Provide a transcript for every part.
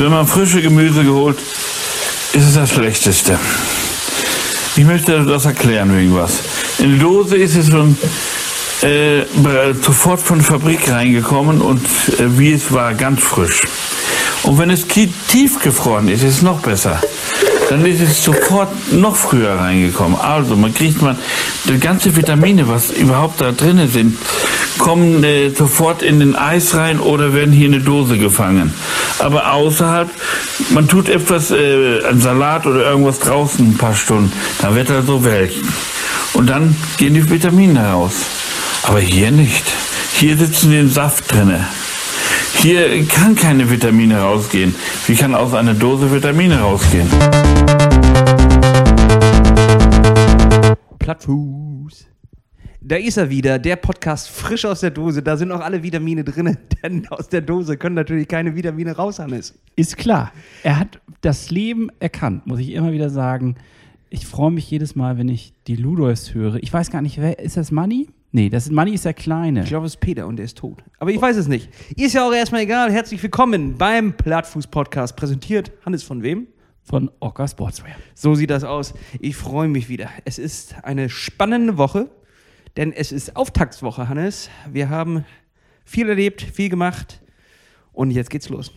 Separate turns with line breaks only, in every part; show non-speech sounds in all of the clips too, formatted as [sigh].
Wenn man frische Gemüse geholt, ist es das Schlechteste. Ich möchte das erklären wegen was. In der Dose ist es schon äh, sofort von der Fabrik reingekommen und äh, wie es war, ganz frisch. Und wenn es tiefgefroren ist, ist es noch besser. Dann ist es sofort noch früher reingekommen. Also man kriegt man die ganze Vitamine, was überhaupt da drinnen sind, kommen äh, sofort in den Eis rein oder werden hier in eine Dose gefangen. Aber außerhalb, man tut etwas, äh, ein Salat oder irgendwas draußen ein paar Stunden, dann wird er so welchen. Und dann gehen die Vitamine raus. Aber hier nicht. Hier sitzen die im Saft drinne. Hier kann keine Vitamine rausgehen. Wie kann aus einer Dose Vitamine rausgehen?
Plattfuß. Da ist er wieder, der Podcast frisch aus der Dose. Da sind auch alle Vitamine drin, [laughs] denn aus der Dose können natürlich keine Vitamine raus, Hannes.
Ist klar. Er hat das Leben erkannt, muss ich immer wieder sagen. Ich freue mich jedes Mal, wenn ich die Ludolfs höre. Ich weiß gar nicht, wer ist das Money? Nee, das ist, Money ist der Kleine.
Ich glaube, es ist Peter und der ist tot. Aber ich weiß es nicht. Ist ja auch erstmal egal. Herzlich willkommen beim Plattfuß-Podcast. Präsentiert Hannes von wem?
Von Orca Sportswear.
So sieht das aus. Ich freue mich wieder. Es ist eine spannende Woche, denn es ist Auftaktswoche, Hannes. Wir haben viel erlebt, viel gemacht und jetzt geht's los.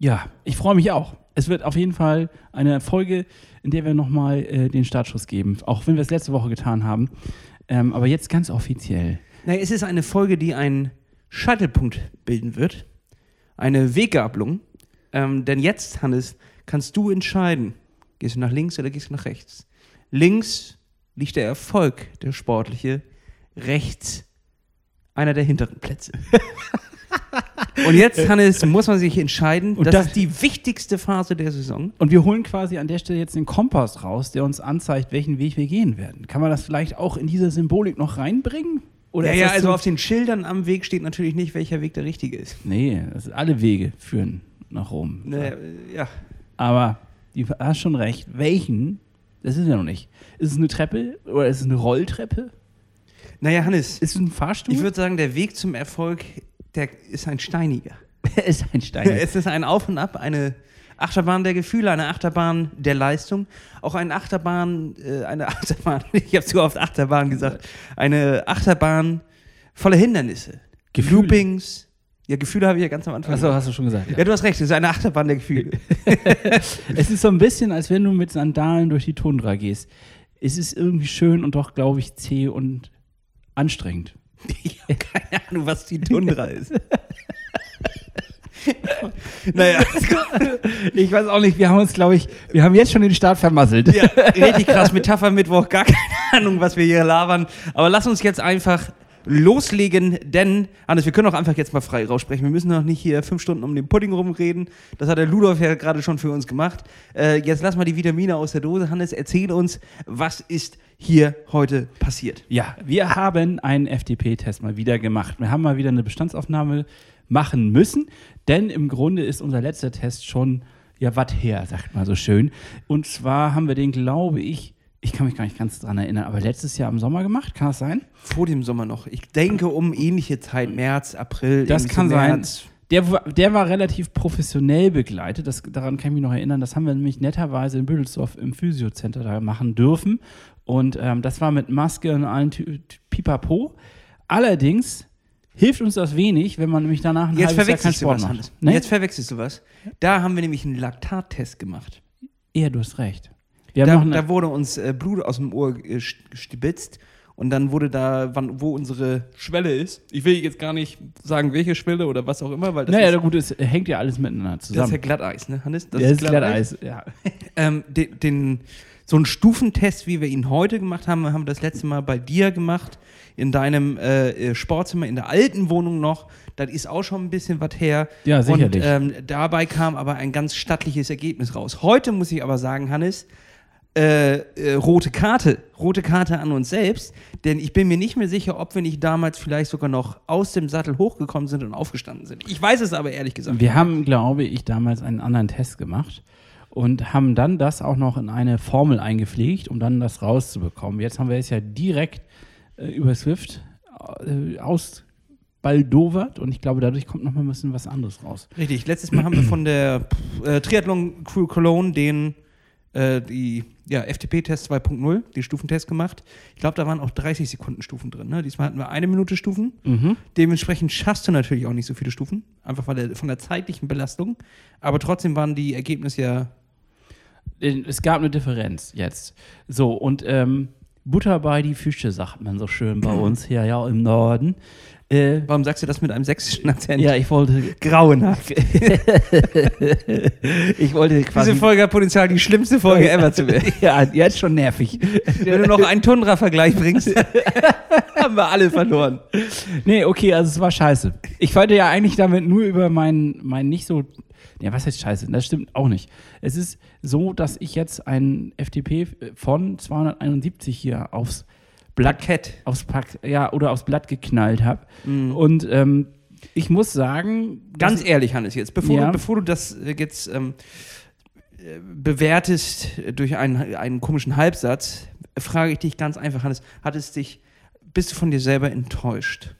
Ja, ich freue mich auch. Es wird auf jeden Fall eine Folge, in der wir nochmal äh, den Startschuss geben, auch wenn wir es letzte Woche getan haben. Ähm, aber jetzt ganz offiziell.
Na, es ist eine Folge, die einen Scheitelpunkt bilden wird. Eine Weggabelung. Ähm, denn jetzt, Hannes, kannst du entscheiden. Gehst du nach links oder gehst du nach rechts? Links liegt der Erfolg, der sportliche. Rechts einer der hinteren Plätze. [laughs] Und jetzt, Hannes, muss man sich entscheiden.
Und
das,
das-
ist die wichtigste Phase der Saison.
Und wir holen quasi an der Stelle jetzt den Kompass raus, der uns anzeigt, welchen Weg wir gehen werden. Kann man das vielleicht auch in diese Symbolik noch reinbringen? Oder
ja, ja, also
so-
auf den Schildern am Weg steht natürlich nicht, welcher Weg der richtige ist.
Nee, ist, alle Wege führen nach Rom.
Ne, ja.
Aber du hast schon recht. Welchen? Das ist ja noch nicht. Ist es eine Treppe oder ist es eine Rolltreppe?
Naja, Hannes,
Ist es ein Fahrstuhl?
ich würde sagen, der Weg zum Erfolg, der ist ein steiniger. [laughs]
ist ein Stein.
Es ist ein Auf und Ab, eine Achterbahn der Gefühle, eine Achterbahn der Leistung, auch eine Achterbahn, äh, eine [laughs] Achterbahn, ich habe zu oft Achterbahn gesagt, eine Achterbahn voller Hindernisse.
Gefühle.
Loopings. Ja, Gefühle habe ich ja ganz am Anfang.
Achso, hast du schon gesagt.
Ja, du hast recht, es ist eine Achterbahn der Gefühle. [laughs]
Es ist so ein bisschen, als wenn du mit Sandalen durch die Tundra gehst. Es ist irgendwie schön und doch, glaube ich, zäh und anstrengend. [laughs]
Keine Ahnung, was die Tundra [laughs] ist. naja,
Ich weiß auch nicht, wir haben uns, glaube ich, wir haben jetzt schon den Start vermasselt.
ja, richtig krass, Metapher-Mittwoch, gar keine Ahnung, was wir hier labern. Aber lass uns jetzt einfach loslegen, denn, Hannes, wir können auch einfach jetzt mal frei raussprechen. Wir müssen noch nicht hier fünf Stunden um den Pudding rumreden. Das hat der Ludolf ja gerade schon für uns gemacht. Äh, jetzt lass mal die Vitamine aus der Dose. Hannes, erzähl uns, was ist hier heute passiert?
Ja, wir haben einen FDP-Test mal wieder gemacht. Wir haben mal wieder eine Bestandsaufnahme machen müssen, denn im Grunde ist unser letzter Test schon, ja, was her, sagt man so schön. Und zwar haben wir den, glaube ich, ich kann mich gar nicht ganz dran erinnern, aber letztes Jahr im Sommer gemacht, kann das sein?
Vor dem Sommer noch. Ich denke um ähnliche Zeit, März, April.
Das kann
so
sein.
März.
Der, war- der war relativ professionell begleitet. Das, daran kann ich mich noch erinnern. Das haben wir nämlich netterweise in Büdelsdorf im Physiocenter da machen dürfen. Und ähm, das war mit Maske und allen Pipapo. Allerdings hilft uns das wenig, wenn man nämlich danach ein
Jetzt
halbes Jahr keinen Sport macht. Ne?
Jetzt verwechselst du was. Da haben wir nämlich einen Laktattest gemacht.
Ja, du hast recht. Wir haben
Da,
noch eine,
da wurde uns äh, Blut aus dem Ohr äh, st- gestibitzt und dann wurde da, wann, wo unsere Schwelle ist. Ich will jetzt gar nicht sagen, welche Schwelle oder was auch immer, weil das,
naja,
ist,
gut, es hängt ja alles miteinander
das ist
zusammen.
ja Glatteis, ne, Hannes?
Das ist Glatteis. Ja. [laughs]
Ähm, den, den, so einen Stufentest, wie wir ihn heute gemacht haben, haben wir das letzte Mal bei dir gemacht, in deinem äh, äh, Sportzimmer, in der alten Wohnung noch. Das ist auch schon ein bisschen was her.
Ja, sicherlich.
Und ähm, dabei kam aber ein ganz stattliches Ergebnis raus. Heute muss ich aber sagen, Hannes, äh, äh, rote Karte, rote Karte an uns selbst, denn ich bin mir nicht mehr sicher, ob wir nicht damals vielleicht sogar noch aus dem Sattel hochgekommen sind und aufgestanden sind. Ich weiß es aber ehrlich gesagt.
Wir haben, glaube ich, damals einen anderen Test gemacht und haben dann das auch noch in eine Formel eingepflegt, um dann das rauszubekommen. Jetzt haben wir es ja direkt äh, über Swift äh, baldowert und ich glaube, dadurch kommt noch mal ein bisschen was anderes raus.
Richtig. Letztes Mal haben wir von der äh, Triathlon Crew Cologne den äh, die ja, FTP-Test 2.0, die Stufentest gemacht. Ich glaube, da waren auch 30 Sekunden Stufen drin. Ne? Diesmal hatten wir eine Minute Stufen. Dementsprechend schaffst du natürlich auch nicht so viele Stufen, einfach weil der, von der zeitlichen Belastung. Aber trotzdem waren die Ergebnisse ja.
Es gab eine Differenz jetzt. So, und ähm, Butter bei die Fische, sagt man so schön bei [clears throat] uns hier ja im Norden. Äh,
Warum sagst du das mit einem sächsischen Akzent?
ja, ich wollte
grauenhaft. [laughs]
ich wollte quasi
Diese Folge hat Potenzial, die schlimmste Folge ever zu werden. [laughs]
ja, jetzt schon nervig.
Wenn du noch einen Tundra-Vergleich bringst, [laughs] haben wir alle verloren.
Nee, okay, also es war scheiße. Ich wollte ja eigentlich damit nur über mein, mein nicht so. Ja, was heißt scheiße? Das stimmt auch nicht. Es ist so, dass ich jetzt ein FTP von 271 hier aufs Blatt, aufs Pack, ja, oder aufs Blatt geknallt habe. Und ähm, ich muss sagen,
Ganz ehrlich, Hannes, jetzt, bevor,
Ja.
du, bevor du das äh, jetzt ähm, äh, bewertest durch einen, einen komischen Halbsatz, frage ich dich ganz einfach, Hannes, hat es dich, bist du von dir selber enttäuscht?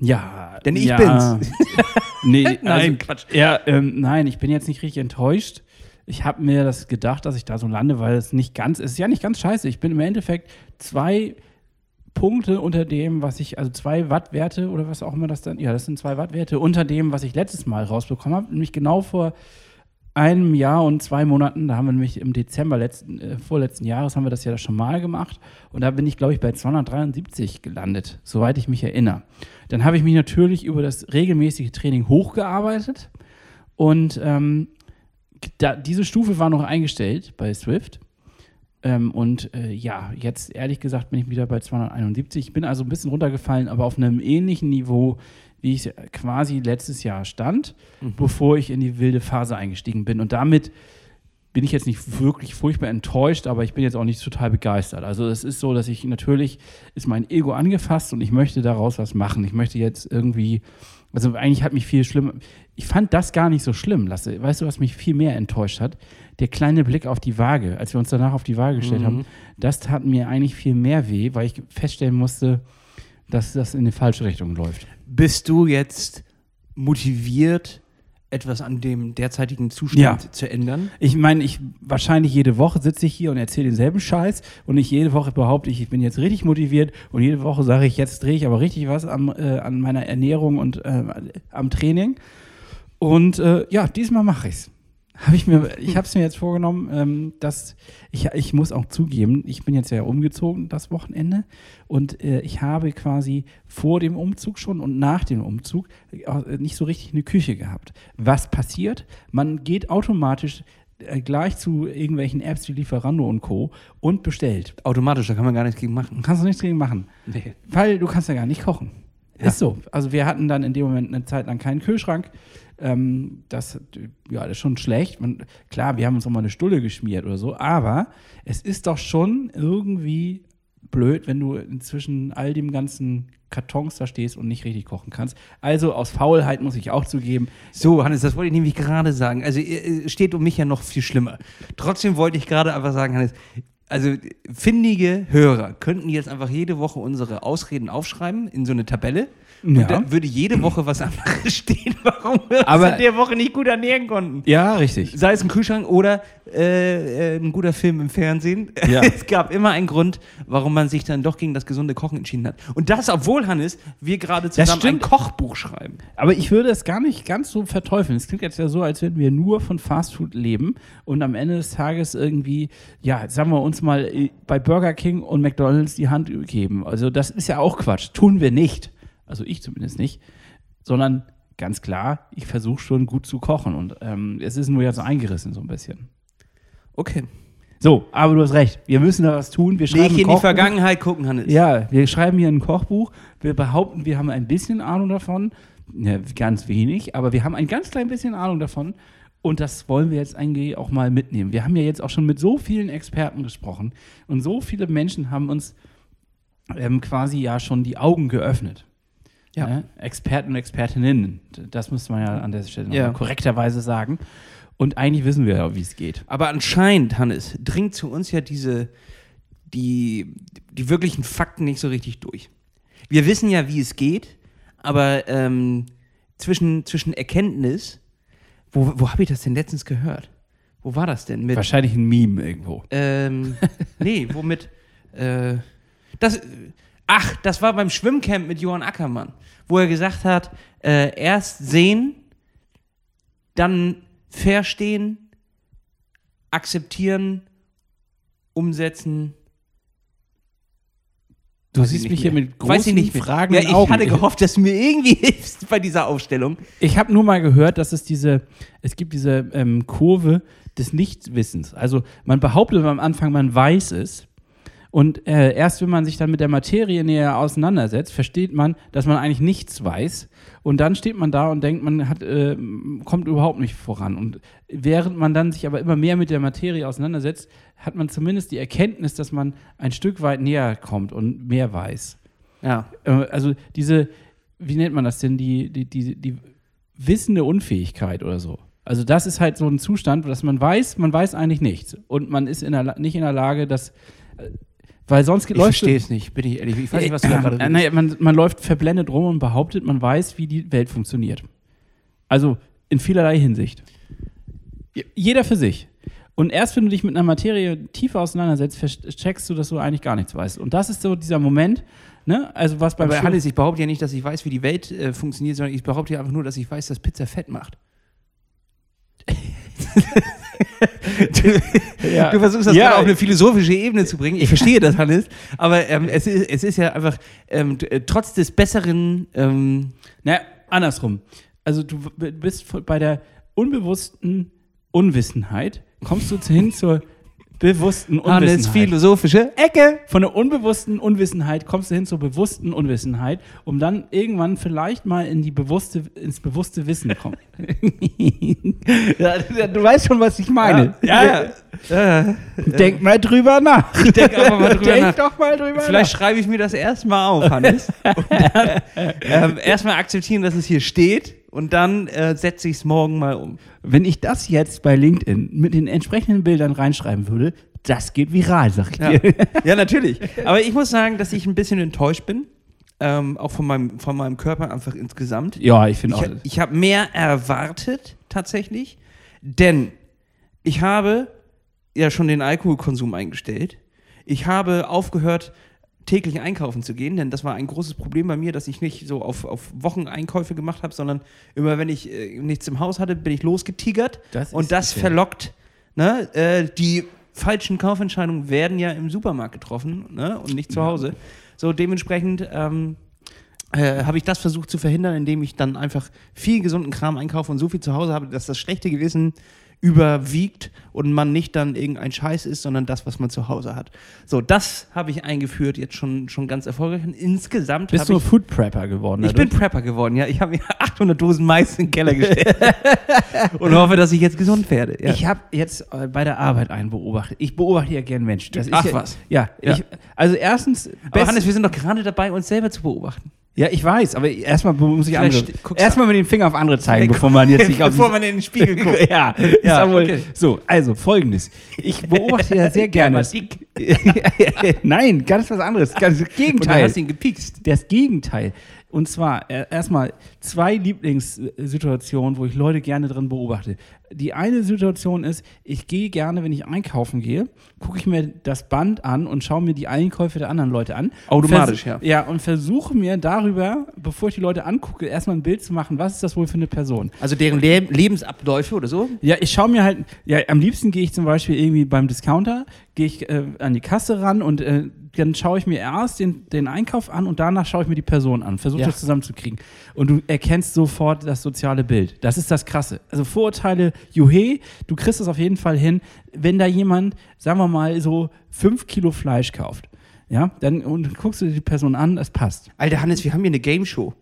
Ja,
Denn ich
ja,
bin's. [laughs]
nee, [laughs]
Nein,
also, Quatsch. Ja, ähm, nein, ich bin jetzt nicht richtig enttäuscht. Ich habe mir das gedacht, dass ich da so lande, weil es nicht ganz, es ist ja nicht ganz scheiße. Ich bin im Endeffekt zwei Punkte unter dem, was ich, also zwei Wattwerte oder was auch immer das dann, ja, das sind zwei Wattwerte unter dem, was ich letztes Mal rausbekommen habe. Nämlich genau vor einem Jahr und zwei Monaten, da haben wir nämlich im Dezember letzten, äh, vorletzten Jahres haben wir das ja schon mal gemacht und da bin ich, glaube ich, bei 273 gelandet, soweit ich mich erinnere. Dann habe ich mich natürlich über das regelmäßige Training hochgearbeitet und ähm, da, diese Stufe war noch eingestellt bei Swift. Ähm, und äh, ja, jetzt ehrlich gesagt bin ich wieder bei 271. Ich bin also ein bisschen runtergefallen, aber auf einem ähnlichen Niveau, wie ich quasi letztes Jahr stand, bevor ich in die wilde Phase eingestiegen bin. Und damit bin ich jetzt nicht wirklich furchtbar enttäuscht, aber ich bin jetzt auch nicht total begeistert. Also es ist so, dass ich natürlich, ist mein Ego angefasst und ich möchte daraus was machen. Ich möchte jetzt irgendwie, also eigentlich hat mich viel schlimmer, ich fand das gar nicht so schlimm, Lasse. Weißt du, was mich viel mehr enttäuscht hat? Der kleine Blick auf die Waage, als wir uns danach auf die Waage gestellt haben, das tat mir eigentlich viel mehr weh, weil ich feststellen musste, dass das in die falsche Richtung läuft.
Bist du jetzt motiviert, etwas an dem derzeitigen Zustand
Ja.
zu ändern?
Ich meine, ich wahrscheinlich jede Woche sitze ich hier und erzähle denselben Scheiß und nicht jede Woche behaupte ich, ich bin jetzt richtig motiviert und jede Woche sage ich, jetzt drehe ich aber richtig was am, äh, an meiner Ernährung und äh, am Training. Und äh, ja, diesmal mache ich's. Hab ich mir, ich habe es mir jetzt vorgenommen, ähm, dass ich, ich muss auch zugeben, ich bin jetzt ja umgezogen das Wochenende und äh, ich habe quasi vor dem Umzug schon und nach dem Umzug äh, nicht so richtig eine Küche gehabt. Was passiert? Man geht automatisch äh, gleich zu irgendwelchen Apps wie Lieferando und Co. und bestellt.
Automatisch, da kann man gar nichts gegen machen.
Kannst du nichts gegen machen.
Nee.
Weil du kannst ja gar nicht kochen.
Ja.
Ist so. Also wir hatten dann in dem Moment eine Zeit lang keinen Kühlschrank. Ähm, das, ja, das ist schon schlecht. Man, klar, wir haben uns auch mal eine Stulle geschmiert oder so, aber es ist doch schon irgendwie blöd, wenn du inzwischen all dem ganzen Kartons da stehst und nicht richtig kochen kannst. Also aus Faulheit muss ich auch zugeben,
So, Hannes, das wollte ich nämlich gerade sagen. Also steht um mich ja noch viel schlimmer. Trotzdem wollte ich gerade einfach sagen, Hannes, also findige Hörer könnten jetzt einfach jede Woche unsere Ausreden aufschreiben in so eine Tabelle. Und
Ja.
da würde jede Woche was anderes [laughs] stehen, warum wir uns
Aber-
in der Woche nicht gut ernähren konnten.
ja, richtig.
Sei es ein Kühlschrank oder äh, äh, ein guter Film im Fernsehen. [laughs]
Ja.
Es gab immer einen Grund, warum man sich dann doch gegen das gesunde Kochen entschieden hat. Und das, obwohl, Hannes, wir gerade zusammen ein. Kochbuch schreiben.
Aber ich würde es gar nicht ganz so verteufeln. Es klingt jetzt ja so, als würden wir nur von Fastfood leben und am Ende des Tages irgendwie, ja, sagen wir uns mal, äh, bei Burger King und McDonalds die Hand geben. Also das ist ja auch Quatsch. Tun wir nicht. Also ich zumindest nicht. Sondern ganz klar, ich versuche schon gut zu kochen und ähm, es ist nur jetzt eingerissen so ein bisschen.
Okay.
So, aber du hast recht. Wir müssen da was tun. Wir schreiben
Nicht in die. Vergangenheit gucken, Hannes.
Ja, wir schreiben hier ein Kochbuch. Wir behaupten, wir haben ein bisschen Ahnung davon. Ja, ganz wenig, aber wir haben ein ganz klein bisschen Ahnung davon. Und das wollen wir jetzt eigentlich auch mal mitnehmen. Wir haben ja jetzt auch schon mit so vielen Experten gesprochen und so viele Menschen haben uns ähm, quasi ja schon die Augen geöffnet.
Ja.
Ne? Experten und Expertinnen. Das muss man ja an der Stelle
Ja.
korrekterweise sagen. Und eigentlich wissen wir ja, wie es geht.
Aber anscheinend, Hannes, dringt zu uns ja diese, die, die wirklichen Fakten nicht so richtig durch. Wir wissen ja, wie es geht, aber ähm, zwischen, zwischen Erkenntnis, wo, wo habe ich das denn letztens gehört? Wo war das denn? Mit,
Wahrscheinlich ein Meme irgendwo.
ähm, [laughs] nee, womit? Äh, das, ach, das war beim Schwimmcamp mit Johann Ackermann, wo er gesagt hat, äh, erst sehen, dann verstehen, akzeptieren, umsetzen.
Du
Weiß
siehst mich hier
mehr.
mit
Weiß ich
großen
nicht.
Fragen
Ja, ich
Augen.
hatte gehofft, dass du mir irgendwie [laughs] hilfst bei dieser Aufstellung.
Ich habe nur mal gehört, dass es diese, es gibt diese ähm, Kurve des Nichtwissens. Also man behauptet am Anfang, man weiß es. Und äh, erst wenn man sich dann mit der Materie näher auseinandersetzt, versteht man, dass man eigentlich nichts weiß. Und dann steht man da und denkt, man hat, äh, kommt überhaupt nicht voran. Und während man dann sich aber immer mehr mit der Materie auseinandersetzt, hat man zumindest die Erkenntnis, dass man ein Stück weit näher kommt und mehr weiß.
Ja.
Äh, also diese, wie nennt man das denn, die, die, die, die wissende Unfähigkeit oder so. Also das ist halt so ein Zustand, dass man weiß, man weiß eigentlich nichts. Und man ist in der, nicht in der Lage, das, äh, weil sonst
Ich
läuft
verstehe es nicht, bin ich ehrlich. Ich weiß nicht, was du da gerade
äh, naja, man, man läuft verblendet rum und behauptet, man weiß, wie die Welt funktioniert. Also in vielerlei Hinsicht. Jeder für sich. Und erst wenn du dich mit einer Materie tiefer auseinandersetzt, checkst du, dass du eigentlich gar nichts weißt. Und das ist so dieser Moment, ne? Also was beim
Aber Hannes, ich behaupte ja nicht, dass ich weiß, wie die Welt äh, funktioniert, sondern ich behaupte ja einfach nur, dass ich weiß, dass Pizza Fett macht. [laughs] [laughs]
Ja.
Du versuchst das
Ja.
gerade auf eine philosophische Ebene zu bringen. Ich verstehe das, Hannes. Aber ähm, es, ist, es ist ja einfach, ähm, äh, trotz des besseren, ähm,
Na, andersrum. Also du bist bei der unbewussten Unwissenheit, kommst du hin zur bewussten
Hannes
Unwissenheit.
philosophische Ecke.
Von der unbewussten Unwissenheit kommst du hin zur bewussten Unwissenheit, um dann irgendwann vielleicht mal in die bewusste, ins bewusste Wissen kommen. [laughs] ja, du weißt schon, was ich meine.
ja. ja.
Denk mal drüber nach.
Denk einfach mal drüber
Denk
nach.
doch mal drüber
Vielleicht schreibe ich mir das erstmal auf, Hannes. [laughs] Und dann, ähm, erstmal akzeptieren, dass es hier steht und dann äh, setze ich es morgen mal um.
Wenn ich das jetzt bei LinkedIn mit den entsprechenden Bildern reinschreiben würde, das geht viral, sag ich
Ja.
dir.
ja, natürlich. Aber ich muss sagen, dass ich ein bisschen enttäuscht bin. Ähm, auch von meinem, von meinem Körper einfach insgesamt.
Ja, ich finde auch.
Ich habe mehr erwartet, tatsächlich. Denn ich habe ja schon den Alkoholkonsum eingestellt. Ich habe aufgehört, täglich einkaufen zu gehen, denn das war ein großes Problem bei mir, dass ich nicht so auf, auf Wocheneinkäufe gemacht habe, sondern immer, wenn ich äh, nichts im Haus hatte, bin ich losgetigert.
Das
und das
gefährlich.
verlockt. Ne? Äh, die falschen Kaufentscheidungen werden ja im Supermarkt getroffen ne? und nicht zu Hause. So dementsprechend ähm, äh, habe ich das versucht zu verhindern, indem ich dann einfach viel gesunden Kram einkaufe und so viel zu Hause habe, dass das schlechte Gewissen überwiegt und man nicht dann irgendein Scheiß ist, sondern das, was man zu Hause hat. So, das habe ich eingeführt, jetzt schon, schon ganz erfolgreich. Und insgesamt
Bist du
ich.
Food Prepper geworden?
Ich bin? Prepper geworden, ja. Ich habe mir [laughs] 800 Dosen Mais in den Keller gestellt [laughs] und hoffe, dass ich jetzt gesund werde. Ja.
Ich habe jetzt äh, bei der Arbeit einen beobachtet. Ich beobachte ja gern Menschen. Das ist
Ach
ja,
was.
Ja,
Ja.
Ich, also erstens.
Aber Hannes, wir sind doch gerade dabei, uns selber zu beobachten.
Ja, ich weiß, aber erstmal muss ich
Vielleicht
andere. Erstmal mit dem Finger auf andere zeigen, bevor man jetzt [laughs] nicht auf
Bevor man in den Spiegel [laughs] guckt.
ja,
Ja,
wohl.
okay.
So, also folgendes. Ich beobachte ja sehr [laughs] gerne. Nein, ganz was anderes. Ganz das
Und
Gegenteil.
du hast ihn gepikst.
Das Gegenteil. Und zwar äh, erstmal zwei Lieblingssituationen, wo ich Leute gerne drin beobachte. Die eine Situation ist, ich gehe gerne, wenn ich einkaufen gehe, gucke ich mir das Band an und schaue mir die Einkäufe der anderen Leute an.
Automatisch, ja.
Ja, und versuche mir darüber, bevor ich die Leute angucke, erstmal ein Bild zu machen, was ist das wohl für eine Person.
Also deren Le Lebensabläufe oder so?
Ja, ich schaue mir halt, ja, am liebsten gehe ich zum Beispiel irgendwie beim Discounter, gehe ich äh, an die Kasse ran und äh, dann schaue ich mir erst den, den Einkauf an und danach schaue ich mir die Person an, versuche
Ja.
das zusammenzukriegen. Und du erkennst sofort das soziale Bild. Das ist das Krasse. Also Vorurteile, juhe, du kriegst es auf jeden Fall hin, wenn da jemand, sagen wir mal, so fünf Kilo Fleisch kauft. Ja, dann und guckst du die Person an, das passt.
Alter Hannes, wir haben hier eine Game Show.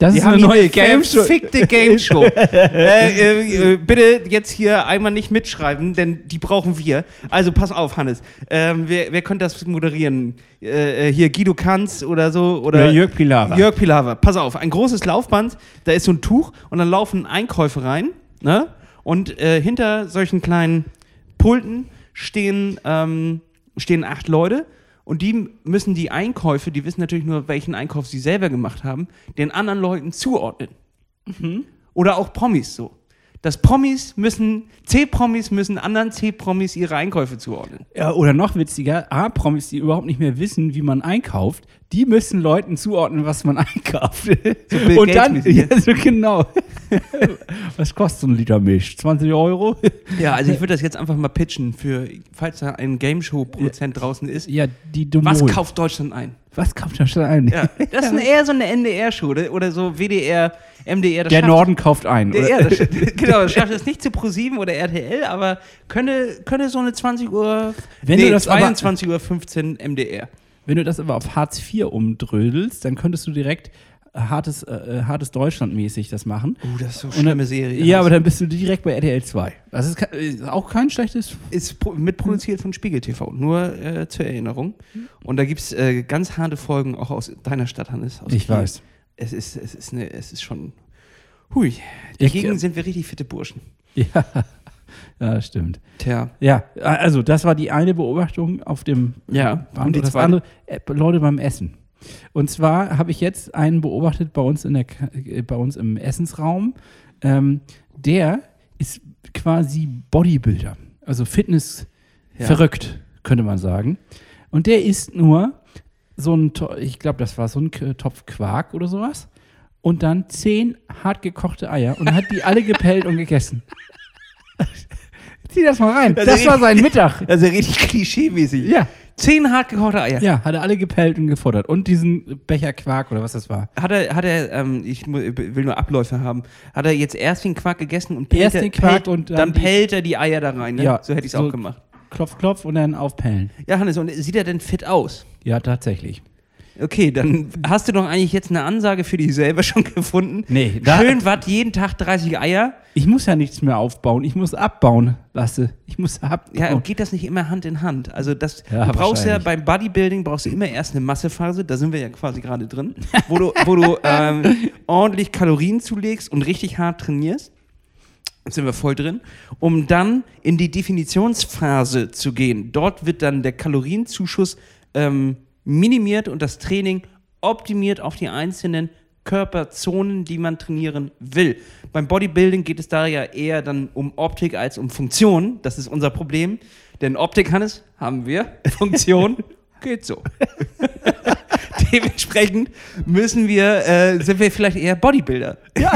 Das
Wir hier eine verfickte Game Show. [laughs] äh, äh, äh, bitte jetzt hier einmal nicht mitschreiben, denn die brauchen wir. Also pass auf, Hannes. Ähm, wer, wer könnte das moderieren? Äh, äh, hier Guido Kanz oder so? Oder,
Oder Jörg Pilawa.
Jörg Pilawa. Pass auf, ein großes Laufband, da ist so ein Tuch und dann laufen Einkäufe rein. Ne? Und äh, hinter solchen kleinen Pulten stehen, ähm, stehen acht Leute. Und die müssen die Einkäufe, die wissen natürlich nur, welchen Einkauf sie selber gemacht haben, den anderen Leuten zuordnen. Oder auch Promis so. Dass Promis müssen, C-Promis müssen anderen C-Promis ihre Einkäufe zuordnen.
Ja, oder noch witziger, A-Promis, die überhaupt nicht mehr wissen, wie man einkauft, die müssen Leuten zuordnen, was man [laughs] einkauft.
Bill
Und dann, [laughs] ja, so genau. [laughs] was kostet so ein Liter Milch? 20 Euro?
Ja, also ich würde das jetzt einfach mal pitchen für, falls da ein Game-Show-Produzent draußen ist.
Ja, die Dumol.
Was kauft Deutschland ein?
Was kauft schon ein?
Ja, das ist eher so eine NDR-Show oder, oder so WDR, MDR. das
Der Norden kauft ein.
Der,
oder?
ja, das, [laughs] genau, das schafft es nicht zu ProSieben oder RTL, aber könne, könne so eine 20 Uhr,
Wenn
nee,
du das aber-
22 Uhr 15 MDR.
Wenn du das aber auf Hartz IV umdrödelst, dann könntest du direkt hartes, äh, hartes Deutschland mäßig das machen.
Oh, das ist so
Und dann-
Serie.
Ja, aber dann bist du direkt bei RTL 2. Das ist, ist auch kein schlechtes.
ist pro- mitproduziert von Spiegel TV, nur äh, zur Erinnerung. Und da gibt es äh, ganz harte Folgen auch aus deiner Stadt, Hannes.
Ich
Kiel.
weiß.
Es ist, es ist, eine, es ist schon. Hui.
Ich-
Dagegen sind wir richtig fitte Burschen. [laughs]
Ja, ja stimmt.
Tja.
Ja, also das war die eine Beobachtung auf dem
Ja,
Band.
und die
das
zweite?
andere, äh, Leute beim Essen. Und zwar habe ich jetzt einen beobachtet bei uns, in der, äh, bei uns im Essensraum. Ähm, der ist quasi Bodybuilder, also Fitness
Ja.
verrückt, könnte man sagen. Und der isst nur so ein, ich glaube, das war so ein Topf Quark oder sowas. Und dann zehn hart gekochte Eier und hat die alle gepellt und gegessen. [laughs] Zieh das mal rein.
Das
Das war sein Mittag. [laughs]
Also richtig klischee-mäßig.
Ja,
Zehn hart gekochte Eier.
ja, hat er alle gepellt und gefuttert. Und diesen Becher Quark oder was das war.
Hat er, hat er ähm, ich will nur Abläufe haben, hat er jetzt erst den Quark gegessen und pellt
Erst
er-
den Quark
pellt,
und dann
dann pellt er die Eier da rein. Ne?
Ja,
so hätte ich es
so-
auch gemacht.
Klopf, klopf und dann aufpellen.
Ja, Hannes, und sieht er denn fit aus?
Ja, tatsächlich.
Okay, dann hast du doch eigentlich jetzt eine Ansage für dich selber [laughs] schon gefunden.
Nee, da-
Schön watt, jeden Tag 30 Eier.
Ich muss ja nichts mehr aufbauen. Ich muss abbauen, Lasse. Ich muss abbauen.
Ja, und geht das nicht immer Hand in Hand? Also das,
Ja,
du brauchst ja beim Bodybuilding brauchst du immer erst eine Massephase, da sind wir ja quasi gerade drin, wo du, wo du [laughs] ähm, ordentlich Kalorien zulegst und richtig hart trainierst. Sind wir voll drin, um dann in die Definitionsphase zu gehen. Dort wird dann der Kalorienzuschuss ähm, minimiert und das Training optimiert auf die einzelnen Körperzonen, die man trainieren will. Beim Bodybuilding geht es da ja eher dann um Optik als um Funktion. Das ist unser Problem. Denn Optik, Hannes, haben wir. [laughs] Funktion geht so. [laughs] Dementsprechend müssen wir, äh, sind wir vielleicht eher Bodybuilder. [laughs]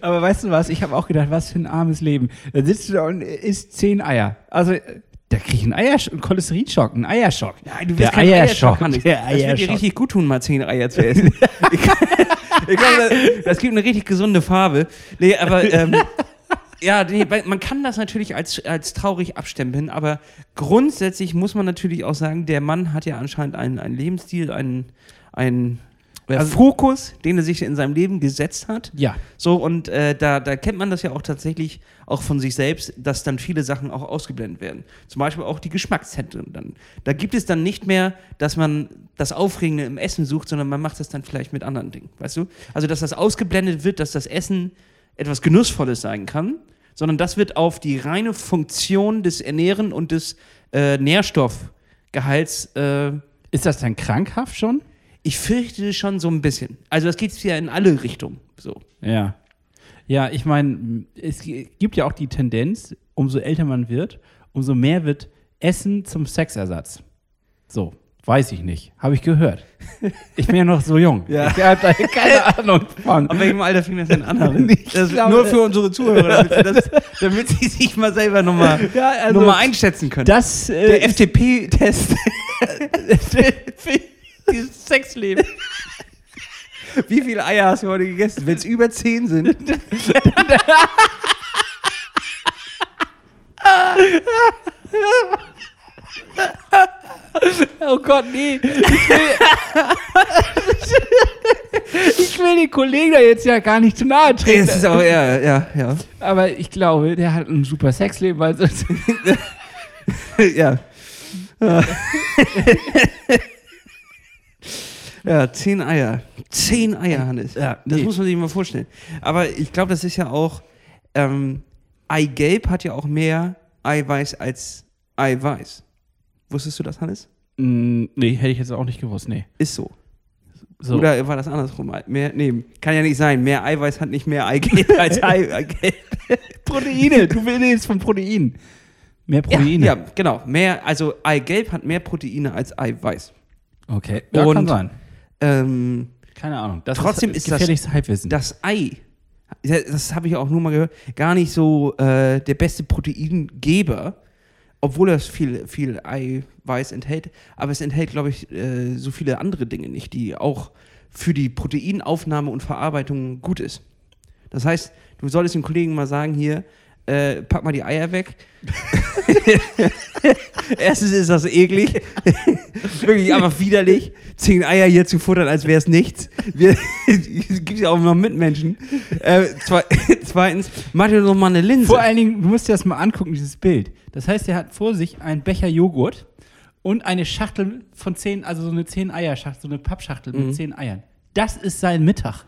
Aber weißt du was? Ich habe auch gedacht, was für ein armes Leben. Da sitzt du da und isst zehn Eier. Also, äh, da krieg ich einen, Eiersch einen Cholesterinschock, einen Eierschock.
Nein, du
Der
wirst kein Eierschock, Hannes.
Der
Das wird dir
Eierschock.
richtig gut tun, mal zehn Eier zu essen. [laughs] ich glaube, das, das gibt eine richtig gesunde Farbe. Nee, aber ähm, ja, nee, man kann das natürlich als, als traurig abstempeln, aber grundsätzlich muss man natürlich auch sagen, der Mann hat ja anscheinend einen, einen Lebensstil, einen, einen äh,
Also-
Fokus, den er sich in seinem Leben gesetzt hat.
Ja.
So, und äh, da, da kennt man das ja auch tatsächlich auch von sich selbst, dass dann viele Sachen auch ausgeblendet werden. Zum Beispiel auch die Geschmackszentren dann. Da gibt es dann nicht mehr, dass man das Aufregende im Essen sucht, sondern man macht das dann vielleicht mit anderen Dingen, weißt du? Also, dass das ausgeblendet wird, dass das Essen etwas Genussvolles sein kann, sondern das wird auf die reine Funktion des Ernähren und des äh, Nährstoffgehalts äh,
Ist das dann krankhaft schon?
Ich fürchte schon so ein bisschen. Also das geht ja in alle Richtungen. So.
Ja. Ja, ich meine, es gibt ja auch die Tendenz, umso älter man wird, umso mehr wird Essen zum Sexersatz. So, weiß ich nicht. Habe ich gehört. [laughs] Ich bin ja noch so jung.
Ja.
Ich habe da keine [laughs] Ahnung von.
Ab welchem Alter fing das denn an? [laughs] Das
glaube-
nur für unsere Zuhörer, damit, sie das, damit sie sich mal selber nochmal
Ja, also-
noch mal einschätzen können.
Das,
Der
äh,
FTP-Test für dieses Sexleben. [laughs] Wie viele Eier hast du heute gegessen? Wenn es über 10 sind. [laughs]
oh Gott, nee. Ich will, [laughs] ich will den Kollegen da jetzt ja gar nicht zu nahe treten.
Das ist auch, ja, ja, ja.
Aber ich glaube, der hat ein super Sexleben, weil sonst
ja. Ja, zehn Eier. Zehn Eier, Hannes.
Ja,
das
nee.
muss man sich mal vorstellen. Aber ich glaube, das ist ja auch, ähm, Eigelb hat ja auch mehr Eiweiß als Eiweiß. Wusstest du das, Hannes?
Mm, nee, hätte ich jetzt auch nicht gewusst, nee.
Ist so.
So.
Oder war das andersrum? Mehr, nee, kann ja nicht sein. Mehr Eiweiß hat nicht mehr Eigelb [laughs] als Ei- Eigelb. [laughs]
Proteine, du willst von Proteinen. Mehr Proteine.
Ja, ja, genau. Mehr, also Eigelb hat mehr Proteine als Eiweiß.
Okay, ja, kann
Und-
sein.
Ähm,
Keine Ahnung. Das
Trotzdem
ist,
ist das-
gefährliches Halbwissen.
das Ei, das habe ich auch nur mal gehört, gar nicht so äh, der beste Proteingeber, obwohl es viel, viel Eiweiß enthält. Aber es enthält, glaube ich, äh, so viele andere Dinge nicht, die auch für die Proteinaufnahme und Verarbeitung gut ist. Das heißt, du solltest den Kollegen mal sagen, hier, äh, pack mal die Eier weg. [laughs] Erstens ist das eklig. Wirklich einfach widerlich. Zehn Eier hier zu futtern, als wäre es nichts. Wir, [laughs] es gibt ja auch noch Mitmenschen. Äh, zwe [laughs] zweitens, mach dir doch mal eine Linse.
Vor allen Dingen, du musst dir das mal angucken, dieses Bild. Das heißt, er hat vor sich einen Becher Joghurt und eine Schachtel von zehn, also so eine zehn Eier-Schachtel, so eine Pappschachtel
Mhm.
mit zehn Eiern. Das ist sein Mittag.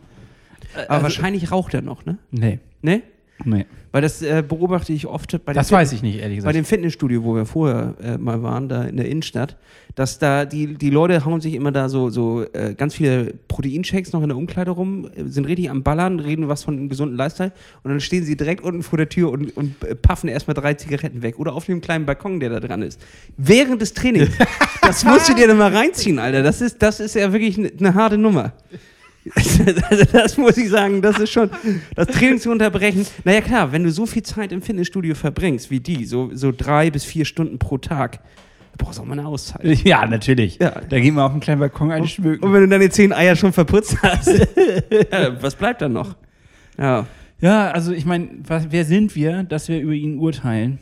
Aber wahrscheinlich raucht er noch, ne?
Nee.
Ne?
Nee.
Weil das äh, beobachte ich oft bei
Das weiß ich nicht, ehrlich
Bei
gesagt.
dem Fitnessstudio, wo wir vorher äh, mal waren, da in der Innenstadt, dass da die, die Leute hauen sich immer da so, so äh, ganz viele Proteinshakes noch in der Umkleide rum, äh, sind richtig am Ballern, reden was von einem gesunden Lifestyle und dann stehen sie direkt unten vor der Tür und, und äh, paffen erstmal drei Zigaretten weg oder auf dem kleinen Balkon, der da dran ist. Während des Trainings. [laughs] das musst du dir dann mal reinziehen, Alter. Das ist, das ist ja wirklich eine ne harte Nummer. Also [laughs] das muss ich sagen, das ist schon, das Training zu unterbrechen. Naja klar, wenn du so viel Zeit im Fitnessstudio verbringst wie die, so, so drei bis vier Stunden pro Tag, du brauchst auch mal eine Auszeit. [laughs]
ja, natürlich.
Ja.
Da gehen wir auf einen kleinen Balkon einen schmücken.
Und wenn du deine zehn Eier schon verputzt hast, [laughs] ja, was bleibt dann noch? Ja,
Ja, also ich meine, wer sind wir, dass wir über ihn urteilen?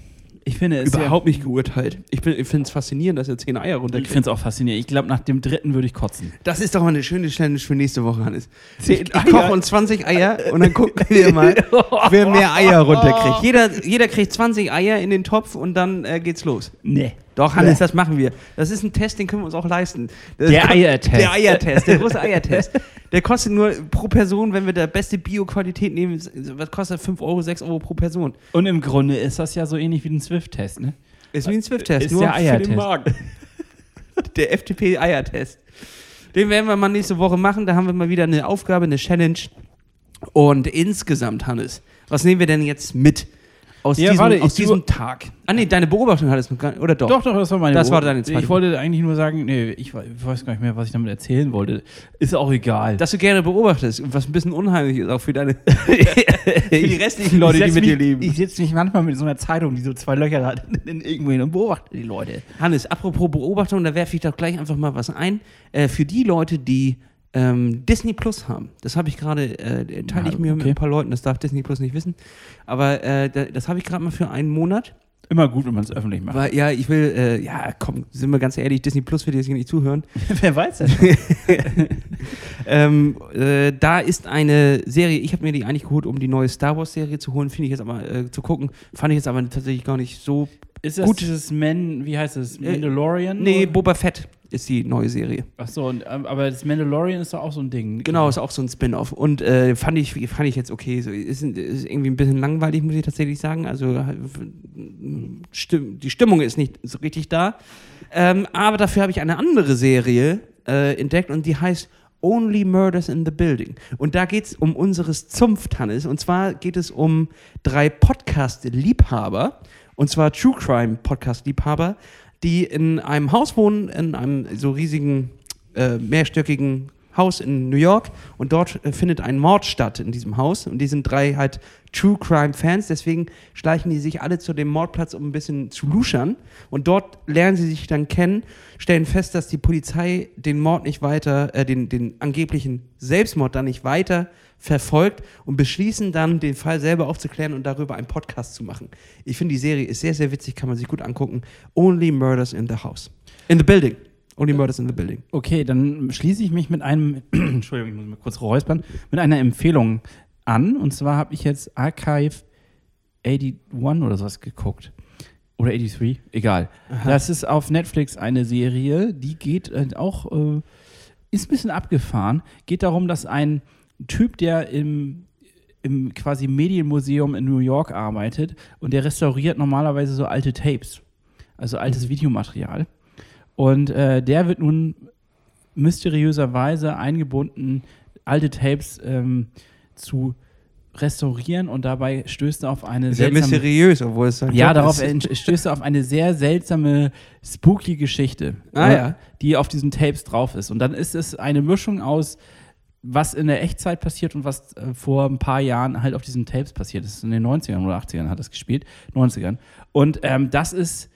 Ich finde es
überhaupt nicht geurteilt. Ich, ich finde es faszinierend, dass er zehn Eier
Ja, ich
runterkriegt.
finde es auch faszinierend. Ich glaube, nach dem dritten würde ich kotzen.
Das ist doch mal eine schöne Challenge für nächste Woche, Hannes.
Zehn
Ich, ich
Eier.
koche uns 20 Eier und dann gucken wir mal, [laughs] wer mehr Eier runterkriegt. [laughs] Jeder, jeder kriegt 20 Eier in den Topf und dann äh, geht's los.
Nee.
Doch, Hannes, das machen wir. Das ist ein Test, den können wir uns auch leisten. Das
Der Eiertest.
Der Eiertest, der große Eiertest. Der kostet nur pro Person, wenn wir da beste Bio-Qualität nehmen, was kostet 5 Euro, 6 Euro pro Person.
Und im Grunde ist das ja so ähnlich wie ein Swift-Test, ne?
Ist wie ein Swift-Test, nur
der
für
Eiertest.
den Magen. [laughs] Der FTP-Eiertest. Den werden wir mal nächste Woche machen. Da haben wir mal wieder eine Aufgabe, eine Challenge. Und insgesamt, Hannes, was nehmen wir denn jetzt mit aus
Ja,
diesem,
warte,
aus diesem Tag? Ah, nee, deine Beobachtung hattest du gar nicht, oder doch?
Doch, doch, das war meine
Das war deine zweite
Ich wollte eigentlich nur sagen, nee, ich, we- ich weiß gar nicht mehr, was ich damit erzählen wollte. Ist auch egal.
Dass du gerne beobachtest und was ein bisschen unheimlich ist, auch für deine [laughs] für die restlichen Leute, die mit
mich,
dir leben.
Ich setze mich manchmal mit so einer Zeitung, die so zwei Löcher hat, [laughs] in irgendwo hin und beobachte die Leute.
Hannes, apropos Beobachtung, da werfe ich doch gleich einfach mal was ein. Äh, für die Leute, die ähm, Disney Plus haben, das habe ich gerade, äh, teile ich
Ja,
mir mit
okay.
ein paar Leuten, das darf Disney Plus nicht wissen, aber äh, da, das habe ich gerade mal für einen Monat.
Immer gut, wenn man es öffentlich macht.
Weil, ja, ich will, äh, ja, komm, sind wir ganz ehrlich, Disney Plus wird jetzt hier nicht zuhören. [laughs]
Wer weiß das? [laughs]
ähm, äh, da ist eine Serie, ich habe mir die eigentlich geholt, um die neue Star Wars Serie zu holen, finde ich jetzt aber, äh, zu gucken, fand ich jetzt aber tatsächlich gar nicht so.
Ist das
Gut.
dieses Man, wie heißt es?
Äh,
Mandalorian?
Nee,
oder?
Boba Fett ist die neue Serie.
Achso, aber das Mandalorian ist doch auch so ein Ding.
Genau, ist auch so ein Spin-off. Und äh, fand, ich, fand ich jetzt okay. So, ist, ist irgendwie ein bisschen langweilig, muss ich tatsächlich sagen. Also stimm, die Stimmung ist nicht so richtig da. Ähm, aber dafür habe ich eine andere Serie äh, entdeckt und die heißt Only Murders in the Building. Und da geht es um unseres Zunfthannes. Und zwar geht es um drei Podcast-Liebhaber. Und zwar True Crime Podcast-Liebhaber, die in einem Haus wohnen, in einem so riesigen, äh, mehrstöckigen Haus in New York. Und dort äh, findet ein Mord statt in diesem Haus. Und die sind drei halt True Crime Fans. Deswegen schleichen die sich alle zu dem Mordplatz, um ein bisschen zu luschern. Und dort lernen sie sich dann kennen, stellen fest, dass die Polizei den Mord nicht weiter, äh, den, den angeblichen Selbstmord dann nicht weiter verfolgt und beschließen dann, den Fall selber aufzuklären und darüber einen Podcast zu machen. Ich finde, die Serie ist sehr, sehr witzig, kann man sich gut angucken. Only Murders in the House. In the Building. Only Murders in the Building.
Okay, dann schließe ich mich mit einem, [clears throat] Entschuldigung, ich muss mal kurz räuspern, mit einer Empfehlung an. Und zwar habe ich jetzt Archive 81 oder sowas geguckt. Oder 83, egal. Das ist auf Netflix eine Serie, die geht äh, auch, äh, ist ein bisschen abgefahren. Geht darum, dass ein Typ, der im, im quasi Medienmuseum in New York arbeitet und der restauriert normalerweise so alte Tapes, also altes Videomaterial. Und äh, der wird nun mysteriöserweise eingebunden, alte Tapes ähm, zu restaurieren und dabei stößt er auf eine
Sehr
seltsame
mysteriös, obwohl es
ja,
Job
darauf
ist.
ent- stößt er auf eine sehr seltsame, spooky Geschichte,
Ah,
äh,
ja.
die auf diesen Tapes drauf ist. Und dann ist es eine Mischung aus, was in der Echtzeit passiert und was äh, vor ein paar Jahren halt auf diesen Tapes passiert ist. In den 90ern oder 80ern hat es gespielt, 90ern. Und ähm, das ist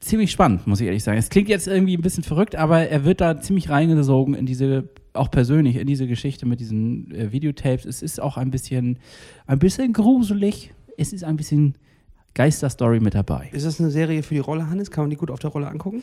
ziemlich spannend, muss ich ehrlich sagen. Es klingt jetzt irgendwie ein bisschen verrückt, aber er wird da ziemlich reingesogen in diese, auch persönlich, in diese Geschichte mit diesen äh, Videotapes. Es ist auch ein bisschen, ein bisschen gruselig. Es ist ein bisschen Geisterstory mit dabei.
Ist das eine Serie für die Rolle, Hannes? Kann man die gut auf der Rolle angucken?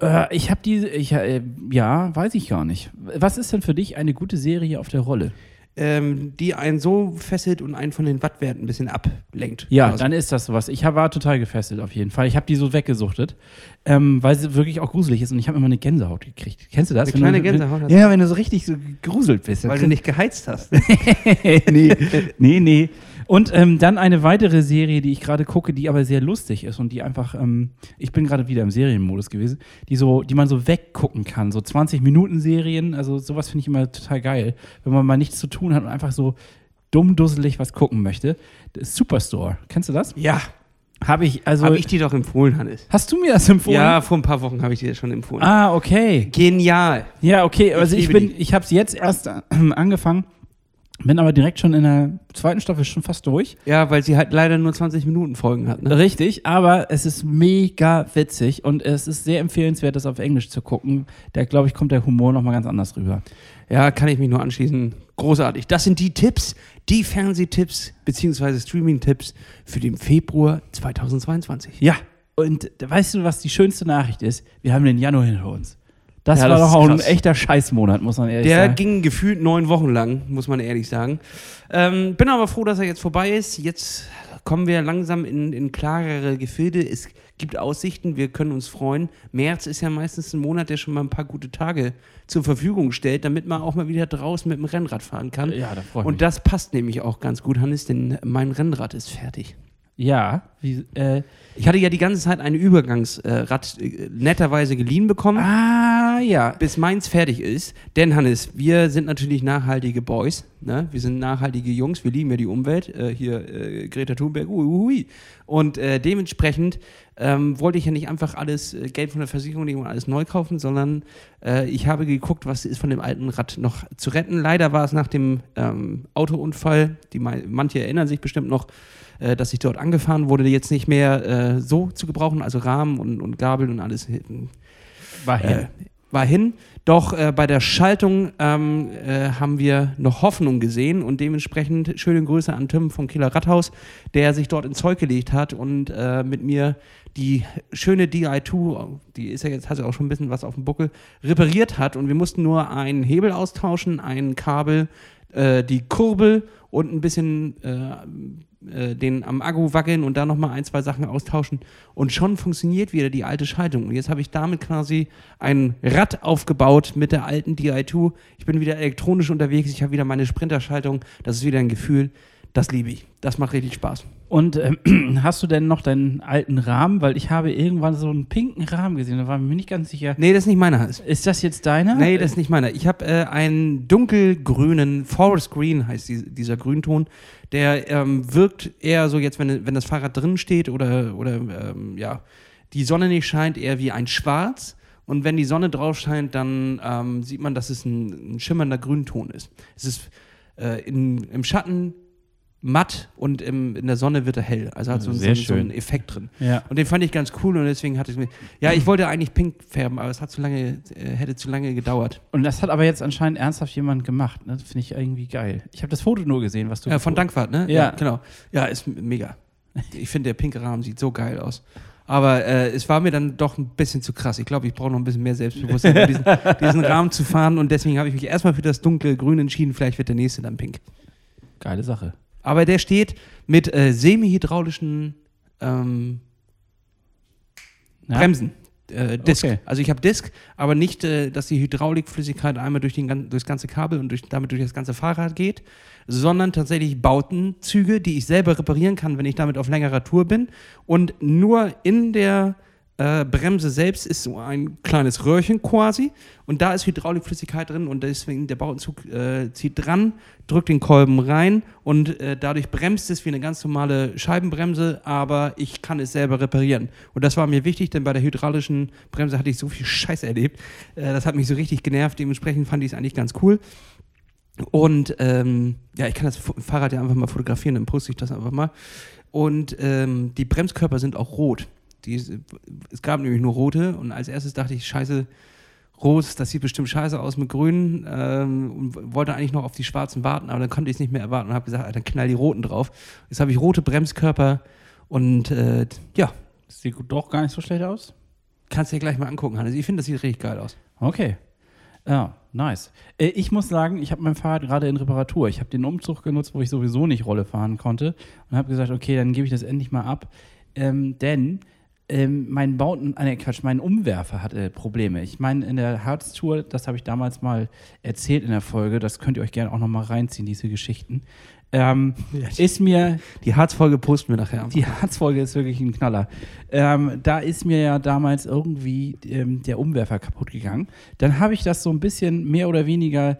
Äh, ich habe diese, ich, äh, ja, weiß ich gar nicht. Was ist denn für dich eine gute Serie auf der Rolle?
Ähm, die einen so fesselt und einen von den Wattwerten ein bisschen ablenkt.
Ja,
quasi.
dann ist das sowas. Ich war total gefesselt auf jeden Fall. Ich habe die so weggesuchtet, ähm, weil sie wirklich auch gruselig ist und ich habe immer eine Gänsehaut gekriegt. Kennst du das?
Eine
Wenn
kleine
du,
Gänsehaut
Wenn, ja, wenn du so richtig so gegruselt bist.
Weil du nicht geheizt hast. [laughs] [laughs]
nee, nee, nee. Und ähm, dann eine weitere Serie, die ich gerade gucke, die aber sehr lustig ist und die einfach, ähm, ich bin gerade wieder im Serienmodus gewesen, die so, die man so weggucken kann, so 20 Minuten Serien, also sowas finde ich immer total geil, wenn man mal nichts zu tun hat und einfach so dumm dusselig was gucken möchte. Superstore, kennst du das?
ja,
Habe ich, also,
habe ich dir doch empfohlen, Hannes.
hast du mir das empfohlen?
Ja, vor ein paar Wochen habe ich dir das schon empfohlen.
Ah, okay.
Genial.
Ja, okay. Also ich,
liebe
bin, ich habe es jetzt erst äh, angefangen, bin aber direkt schon in der zweiten Staffel schon fast durch.
Ja, weil sie halt leider nur 20 Minuten Folgen hat. Ne?
Richtig, aber es ist mega witzig und es ist sehr empfehlenswert, das auf Englisch zu gucken. Da, glaube ich, kommt der Humor nochmal ganz anders rüber.
Ja, kann ich mich nur anschließen. Großartig. Das sind die Tipps, die Fernsehtipps bzw. Streaming-Tipps für den Februar 2022.
Ja, und weißt du, was die schönste Nachricht ist? Wir haben den Januar hinter uns. Das
Ja,
war
das
doch auch ein
krass.
echter Scheißmonat, muss man ehrlich
Der
sagen.
ging gefühlt neun Wochen lang, muss man ehrlich sagen. Ähm, bin aber froh, dass er jetzt vorbei ist. Jetzt kommen wir langsam in, in klarere Gefilde. Es gibt Aussichten, wir können uns freuen. März ist ja meistens ein Monat, der schon mal ein paar gute Tage zur Verfügung stellt, damit man auch mal wieder draußen mit dem Rennrad fahren kann.
Ja, da freue ich
Und
mich.
das passt nämlich auch ganz gut, Hannes, denn mein Rennrad ist fertig.
Ja, wie, äh,
Ich hatte ja die ganze Zeit ein Übergangsrad äh, netterweise geliehen bekommen.
ah, ja.
bis meins fertig ist. Denn Hannes, wir sind natürlich nachhaltige Boys. Ne? Wir sind nachhaltige Jungs. Wir lieben ja die Umwelt. Äh, hier äh, Greta Thunberg. Ui, ui, ui. Und äh, dementsprechend ähm, wollte ich ja nicht einfach alles äh, Geld von der Versicherung nehmen und alles neu kaufen, sondern äh, ich habe geguckt, was ist von dem alten Rad noch zu retten. Leider war es nach dem ähm, Autounfall, die manche erinnern sich bestimmt noch, äh, dass ich dort angefahren wurde, jetzt nicht mehr äh, so zu gebrauchen, also Rahmen und, und Gabeln und alles
War hin.
Äh, war hin. Doch äh, bei der Schaltung ähm, äh, haben wir noch Hoffnung gesehen und dementsprechend schöne Grüße an Tim vom Kieler Rathaus, der sich dort ins Zeug gelegt hat und äh, mit mir die schöne DI2, die ist ja jetzt, hat ja auch schon ein bisschen was auf dem Buckel, repariert hat und wir mussten nur einen Hebel austauschen, ein Kabel, äh, die Kurbel und ein bisschen äh, den am Akku wackeln und da nochmal ein, zwei Sachen austauschen. Und schon funktioniert wieder die alte Schaltung. Und jetzt habe ich damit quasi ein Rad aufgebaut mit der alten DI2. Ich bin wieder elektronisch unterwegs. Ich habe wieder meine Sprinterschaltung. Das ist wieder ein Gefühl. Das liebe ich. Das macht richtig Spaß.
Und ähm, [clears throat] hast du denn noch deinen alten Rahmen? Weil ich habe irgendwann so einen pinken Rahmen gesehen, da war mir nicht ganz sicher.
Nee, das ist nicht meiner.
Ist das jetzt deiner?
Nee, das ist nicht meiner. Ich habe äh, einen dunkelgrünen, Forest Green heißt die, dieser Grünton. Der ähm, wirkt eher so jetzt, wenn, wenn das Fahrrad drin steht oder, oder ähm, ja, die Sonne nicht scheint, eher wie ein Schwarz. Und wenn die Sonne drauf scheint, dann ähm, sieht man, dass es ein, ein schimmernder Grünton ist. Es ist äh, in, im Schatten matt und im, in der Sonne wird er hell. Also hat so,
Sehr
so, so einen. Effekt drin.
Ja.
Und den fand ich ganz cool und deswegen hatte ich mir. Ja, ich wollte eigentlich pink färben, aber es hat zu lange, äh, hätte zu lange gedauert.
Und das hat aber jetzt anscheinend ernsthaft jemand gemacht. Ne? Das finde ich irgendwie geil. Ich habe das Foto nur gesehen, was du.
Äh, von Dankwart, ne?
Ja.
genau. Ja, ist mega. Ich finde, der pinke Rahmen sieht so geil aus. Aber äh, es war mir dann doch ein bisschen zu krass. Ich glaube, ich brauche noch ein bisschen mehr Selbstbewusstsein, um diesen, [laughs] diesen Rahmen zu fahren. Und deswegen habe ich mich erstmal für das dunkle Grün entschieden. Vielleicht wird der nächste dann pink.
Geile Sache.
Aber der steht mit äh, semi-hydraulischen ähm,
Ja?
Bremsen. Äh, Disk.
Okay.
Also ich habe Disk, aber nicht, äh, dass die Hydraulikflüssigkeit einmal durch den, durchs ganze Kabel und durch, damit durch das ganze Fahrrad geht, sondern tatsächlich Bautenzüge, die ich selber reparieren kann, wenn ich damit auf längerer Tour bin und nur in der Äh, Bremse selbst ist so ein kleines Röhrchen quasi und da ist Hydraulikflüssigkeit drin und deswegen der Bauenzug äh, zieht dran, drückt den Kolben rein und äh, dadurch bremst es wie eine ganz normale Scheibenbremse, aber ich kann es selber reparieren. Und das war mir wichtig, denn bei der hydraulischen Bremse hatte ich so viel Scheiß erlebt. Äh, das hat mich so richtig genervt, dementsprechend fand ich es eigentlich ganz cool. Und ähm, ja, ich kann das Fahrrad ja einfach mal fotografieren, dann poste ich das einfach mal. Und ähm, die Bremskörper sind auch rot. Die, es gab nämlich nur rote und als erstes dachte ich, scheiße, rot, das sieht bestimmt scheiße aus mit grün ähm, und wollte eigentlich noch auf die schwarzen warten, aber dann konnte ich es nicht mehr erwarten und habe gesagt, ah, dann knall die roten drauf. Jetzt habe ich rote Bremskörper und äh, ja,
Das sieht doch gar nicht so schlecht aus.
kannst du dir gleich mal angucken, Hannes. Ich finde, das sieht richtig geil aus.
Okay. Ja, nice. Äh, Ich muss sagen, ich habe mein Fahrrad gerade in Reparatur. Ich habe den Umzug genutzt, wo ich sowieso nicht Rolle fahren konnte und habe gesagt, okay, dann gebe ich das endlich mal ab. Ähm, denn ähm, mein Bauten, äh, Quatsch, mein Umwerfer hatte Probleme. Ich meine, in der Herztour, das habe ich damals mal erzählt in der Folge, das könnt ihr euch gerne auch nochmal reinziehen, diese Geschichten. Ähm, ist mir
Die Harzfolge posten wir nachher.
die Harzfolge ist wirklich ein Knaller. Ähm, da ist mir ja damals irgendwie ähm, der Umwerfer kaputt gegangen. Dann habe ich das so ein bisschen mehr oder weniger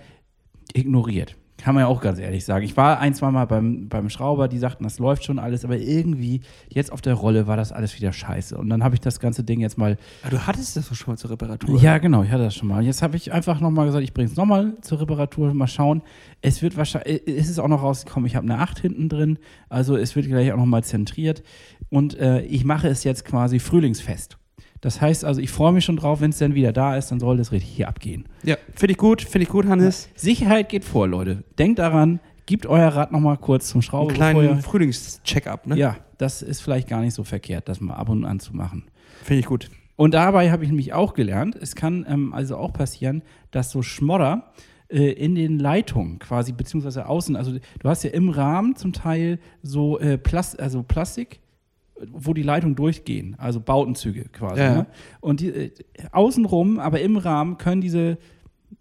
ignoriert. Kann man ja auch ganz ehrlich sagen. Ich war ein, zwei Mal beim, beim Schrauber, die sagten, das läuft schon alles, aber irgendwie jetzt auf der Rolle war das alles wieder scheiße. Und dann habe ich das ganze Ding jetzt mal
Ah, du hattest das doch schon mal zur Reparatur.
ja, genau, ich hatte das schon mal. Jetzt habe ich einfach nochmal gesagt, ich bringe es nochmal zur Reparatur, mal schauen. Es wird wahrscheinlich, es ist auch noch rausgekommen, ich habe eine 8 hinten drin, also es wird gleich auch nochmal zentriert. Und äh, ich mache es jetzt quasi frühlingsfest. Das heißt also, ich freue mich schon drauf, wenn es dann wieder da ist, dann soll das richtig hier abgehen.
Ja, finde ich gut, finde ich gut, Hannes.
Sicherheit geht vor, Leute. Denkt daran, gebt euer Rad nochmal kurz zum
Einen
Schrauber.
kleinen Frühlingscheck-up, ne?
ja, das ist vielleicht gar nicht so verkehrt, das mal ab und an zu machen.
Finde ich gut.
Und dabei habe ich nämlich auch gelernt, es kann ähm, also auch passieren, dass so Schmodder äh, in den Leitungen quasi, beziehungsweise außen, also du hast ja im Rahmen zum Teil so äh, Plas also Plastik, wo die Leitungen durchgehen, also Bautenzüge quasi.
Ja.
Ne? Und die, äh, außenrum, aber im Rahmen können diese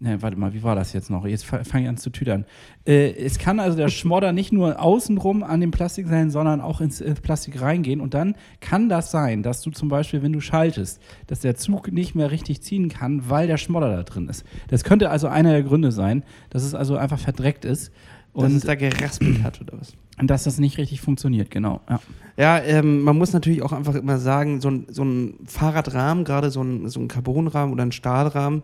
Ne, warte mal, wie war das jetzt noch? Jetzt fa- fange ich an zu tüdern. Äh, es kann also der Schmodder nicht nur außenrum an dem Plastik sein, sondern auch ins, ins Plastik reingehen. Und dann kann das sein, dass du zum Beispiel, wenn du schaltest, dass der Zug nicht mehr richtig ziehen kann, weil der Schmodder da drin ist. Das könnte also einer der Gründe sein, dass es also einfach verdreckt ist
Dass
und,
es da geraspelt hat oder was?
und dass das nicht richtig funktioniert, genau. Ja.
Ja, ähm, man muss natürlich auch einfach immer sagen, so ein, so ein Fahrradrahmen, gerade so ein, so ein Carbonrahmen oder ein Stahlrahmen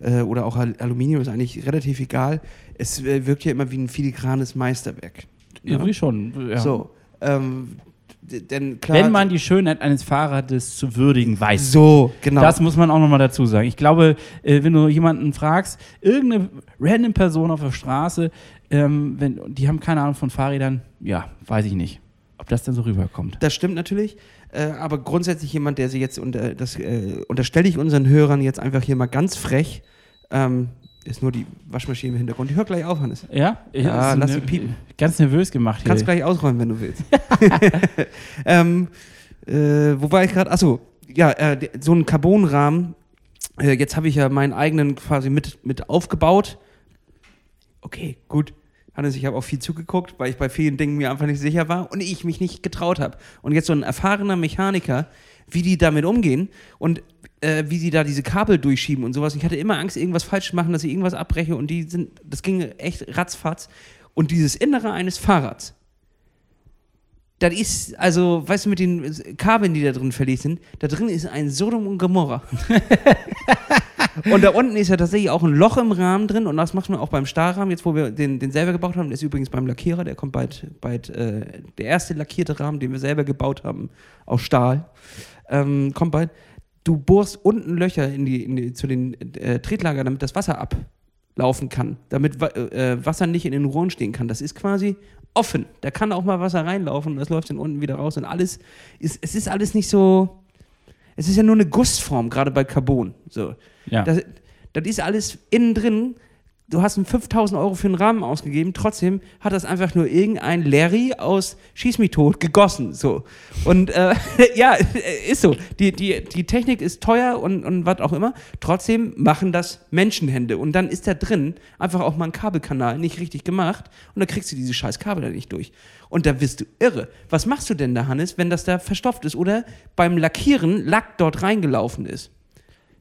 äh, oder auch Al- Aluminium ist eigentlich relativ egal. Es äh, wirkt ja immer wie ein filigranes Meisterwerk.
Irgendwie schon. Ja.
So, ähm, denn klar.
Wenn man die Schönheit eines Fahrrades zu würdigen weiß.
so, genau.
Das muss man auch nochmal dazu sagen. Ich glaube, äh, wenn du jemanden fragst, irgendeine random Person auf der Straße, ähm, wenn, die haben keine Ahnung von Fahrrädern, ja, weiß ich nicht, ob das dann so rüberkommt.
Das stimmt natürlich. Äh, aber grundsätzlich jemand, der sie jetzt unter, das äh, unterstelle ich unseren Hörern jetzt einfach hier mal ganz frech. Ähm, ist nur die Waschmaschine im Hintergrund. Die hört gleich auf, Hannes.
Ja?
Ja, lass
ne-
sie piepen.
Ganz nervös gemacht hier.
Kannst gleich ausräumen, wenn du willst. [laughs] [laughs] ähm, äh, wo war ich gerade? Achso, ja, äh, so ein Carbonrahmen. Äh, jetzt habe ich ja meinen eigenen quasi mit, mit aufgebaut. Okay, gut. Hannes, ich habe auch viel zugeguckt, weil ich bei vielen Dingen mir einfach nicht sicher war und ich mich nicht getraut habe. Und jetzt so ein erfahrener Mechaniker, wie die damit umgehen und äh, wie sie da diese Kabel durchschieben und sowas. Ich hatte immer Angst, irgendwas falsch zu machen, dass ich irgendwas abbreche und die sind, das ging echt ratzfatz. Und dieses Innere eines Fahrrads, das ist, also, weißt du, mit den Kabeln, die da drin verlegt sind, da drin ist ein Sodom und Gomorra. [laughs] und da unten ist ja tatsächlich auch ein Loch im Rahmen drin und das macht man auch beim Stahlrahmen, jetzt wo wir den, den selber gebaut haben, ist übrigens beim Lackierer, der kommt bald, bald äh, der erste lackierte Rahmen, den wir selber gebaut haben, aus Stahl, ähm, kommt bald. Du bohrst unten Löcher in die, in die, zu den äh, Tretlagern, damit das Wasser ablaufen kann, damit Wa- äh, Wasser nicht in den Rohren stehen kann. Das ist quasi offen. Da kann auch mal Wasser reinlaufen und das läuft dann unten wieder raus und alles ist, es ist alles nicht so, es ist ja nur eine Gussform, gerade bei Carbon. So.
Ja.
Das, das ist alles innen drin, du hast ihm 5000 Euro für einen Rahmen ausgegeben, trotzdem hat das einfach nur irgendein Larry aus Schieß mich tot gegossen. So. Und äh, [laughs] ja, [laughs] ist so. Die, die, die Technik ist teuer und, und was auch immer. Trotzdem machen das Menschenhände. Und dann ist da drin einfach auch mal ein Kabelkanal nicht richtig gemacht und dann kriegst du diese scheiß Kabel da nicht durch. Und da wirst du irre. Was machst du denn da, Hannes, wenn das da verstopft ist oder beim Lackieren Lack dort reingelaufen ist?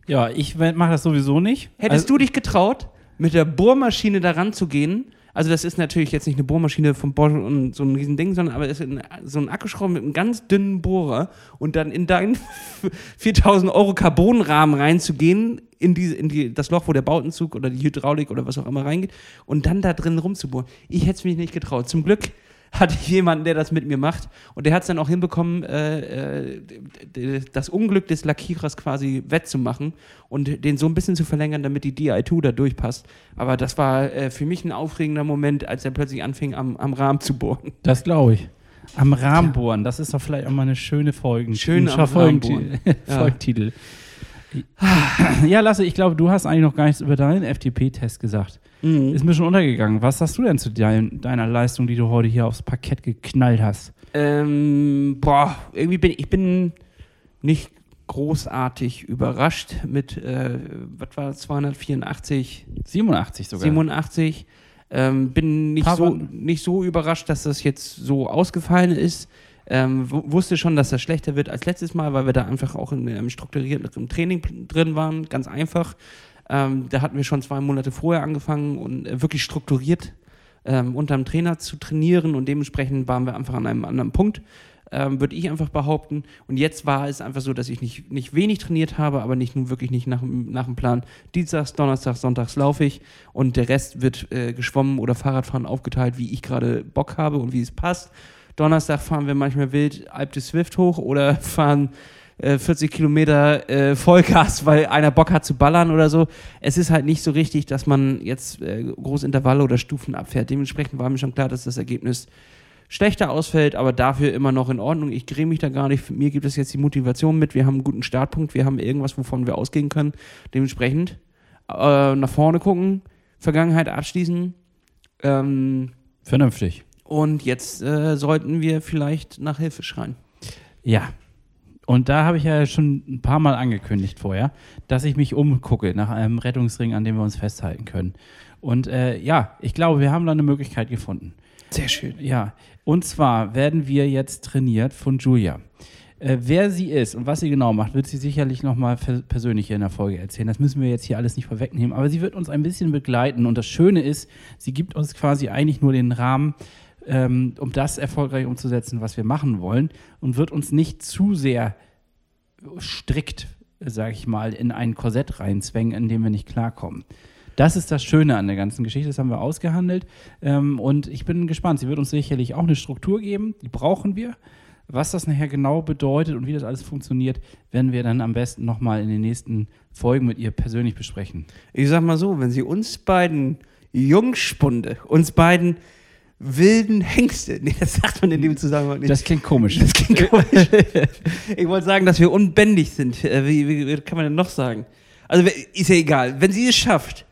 Ja, ich mache das sowieso nicht.
Hättest
Also-
du dich getraut, mit der Bohrmaschine daran zu gehen? Also das ist natürlich jetzt nicht eine Bohrmaschine von Bosch und so ein riesen Ding, sondern aber es ist so ein Akkuschrauber mit einem ganz dünnen Bohrer und dann in deinen [laughs] 4000 Euro Carbonrahmen reinzugehen, in, die, in die, das Loch, wo der Bautenzug oder die Hydraulik oder was auch immer reingeht und dann da drin rumzubohren. Ich hätte es mich nicht getraut. Zum Glück hatte ich jemanden, der das mit mir macht und der hat es dann auch hinbekommen, äh, äh, das Unglück des Lackierers quasi wettzumachen und den so ein bisschen zu verlängern, damit die DI2 da durchpasst. Aber das war äh, für mich ein aufregender Moment, als er plötzlich anfing, am, am Rahmen zu bohren.
Das glaube ich. Am Rahmen bohren, das ist doch vielleicht auch mal eine schöne Folge.
Schön am
Folgenti-
Rahmen bohren. [laughs] Ja.
Ja, Lasse, ich glaube, du hast eigentlich noch gar nichts über deinen FDP-Test gesagt. Ist mir schon untergegangen. Was sagst du denn zu dein, deiner Leistung, die du heute hier aufs Parkett geknallt hast?
Ähm, boah, irgendwie bin ich bin nicht großartig überrascht mit, äh, was war das, 284
87 sogar.
87. Ähm, bin nicht
Paar
so, nicht so überrascht, dass das jetzt so ausgefallen ist. Ähm, wu- wusste schon, dass das schlechter wird als letztes Mal, weil wir da einfach auch in einem strukturierten Training drin waren. Ganz einfach. Ähm, da hatten wir schon zwei Monate vorher angefangen und äh, wirklich strukturiert ähm, unterm Trainer zu trainieren und dementsprechend waren wir einfach an einem anderen Punkt, ähm, würde ich einfach behaupten. Und jetzt war es einfach so, dass ich nicht, nicht wenig trainiert habe, aber nicht nun wirklich nicht nach, dem- nach dem Plan. Dienstags, Donnerstags, Sonntags laufe ich und der Rest wird äh, geschwommen oder Fahrradfahren aufgeteilt, wie ich gerade Bock habe und wie es passt. Donnerstag fahren wir manchmal wild Alp de Swift hoch oder [laughs] fahren äh, 40 Kilometer äh, Vollgas, weil einer Bock hat zu ballern oder so. Es ist halt nicht so richtig, dass man jetzt äh, große Intervalle oder Stufen abfährt. Dementsprechend war mir schon klar, dass das Ergebnis schlechter ausfällt, aber dafür immer noch in Ordnung. Ich gräme mich da gar nicht. Mir gibt es jetzt die Motivation mit. Wir haben einen guten Startpunkt. Wir haben irgendwas, wovon wir ausgehen können. Dementsprechend äh, nach vorne gucken, Vergangenheit abschließen. Ähm,
Vernünftig.
Und jetzt äh, sollten wir vielleicht nach Hilfe schreien.
Ja. Und da habe ich ja schon ein paar Mal angekündigt vorher, dass ich mich umgucke nach einem Rettungsring, an dem wir uns festhalten können. Und äh, ja, ich glaube, wir haben da eine Möglichkeit gefunden.
Sehr schön.
Ja, und zwar werden wir jetzt trainiert von Julia. Äh, wer sie ist und was sie genau macht, wird sie sicherlich nochmal persönlich hier in der Folge erzählen. Das müssen wir jetzt hier alles nicht vorwegnehmen, aber sie wird uns ein bisschen begleiten. Und das Schöne ist, sie gibt uns quasi eigentlich nur den Rahmen, ähm, um das erfolgreich umzusetzen, was wir machen wollen und wird uns nicht zu sehr strikt, sage ich mal, in ein Korsett reinzwängen, in dem wir nicht klarkommen. Das ist das Schöne an der ganzen Geschichte, das haben wir ausgehandelt. Ähm, und ich bin gespannt. Sie wird uns sicherlich auch eine Struktur geben, die brauchen wir. Was das nachher genau bedeutet und wie das alles funktioniert, werden wir dann am besten nochmal in den nächsten Folgen mit ihr persönlich besprechen.
Ich sag mal so, wenn sie uns beiden Jungspunde, uns beiden wilden Hengste, [laughs] nee, das sagt man in dem Zusammenhang nicht.
Das klingt komisch.
Das klingt komisch. [laughs] ich wollte sagen, dass wir unbändig sind. Äh, Wie, wie, wie kann man denn noch sagen? Also ist ja egal. Wenn sie es schafft,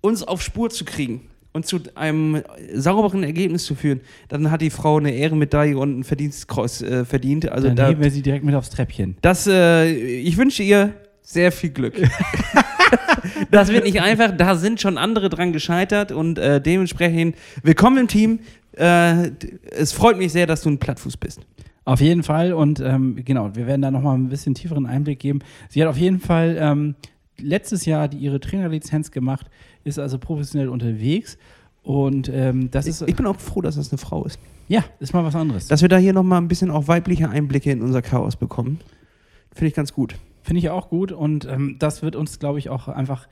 uns auf Spur zu kriegen und zu einem sauberen Ergebnis zu führen, dann hat die Frau eine Ehrenmedaille und ein Verdienstkreuz äh, verdient. Also
dann
da,
heben wir sie direkt mit aufs Treppchen.
das, äh, ich wünsche ihr sehr viel Glück. [laughs] [laughs] das wird nicht einfach. Da sind schon andere dran gescheitert und äh, dementsprechend willkommen im Team. Äh, es freut mich sehr, dass du ein Plattfuß bist.
Auf jeden Fall und ähm, genau, wir werden da nochmal ein bisschen tieferen Einblick geben. Sie hat auf jeden Fall ähm, letztes Jahr die, ihre Trainerlizenz gemacht, ist also professionell unterwegs und ähm, das ist,
Ich bin auch froh, dass das eine Frau ist.
ja, ist mal was anderes.
Dass wir da hier nochmal ein bisschen auch weibliche Einblicke in unser Chaos bekommen. Finde ich ganz gut.
Finde ich auch gut und ähm, das wird uns, glaube ich, auch einfach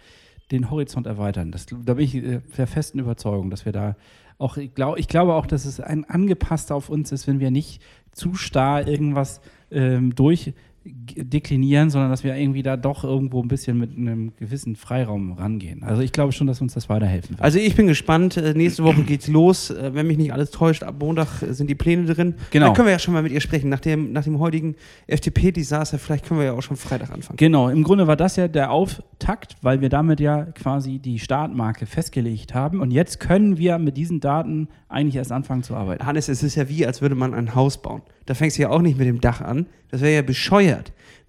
den Horizont erweitern. Das, da bin ich äh, der festen Überzeugung, dass wir da auch, ich, glaub, ich glaube auch, dass es ein angepasster auf uns ist, wenn wir nicht zu starr irgendwas ähm, g- deklinieren, sondern dass wir irgendwie da doch irgendwo ein bisschen mit einem gewissen Freiraum rangehen. Also ich glaube schon, dass uns das weiterhelfen wird.
Also ich bin gespannt. Äh, Nächste Woche geht's los. Äh, Wenn mich nicht alles täuscht, ab Montag äh, sind die Pläne drin.
Genau.
Dann können wir ja schon mal mit ihr sprechen. Nach dem, nach dem heutigen FDP-Desaster, vielleicht können wir ja auch schon Freitag anfangen.
Genau, im Grunde war das ja der Auftakt, weil wir damit ja quasi die Startmarke festgelegt haben. Und jetzt können wir mit diesen Daten eigentlich erst anfangen zu arbeiten.
Hannes, es ist ja wie, als würde man ein Haus bauen. Da fängst du ja auch nicht mit dem Dach an. Das wäre ja bescheuert.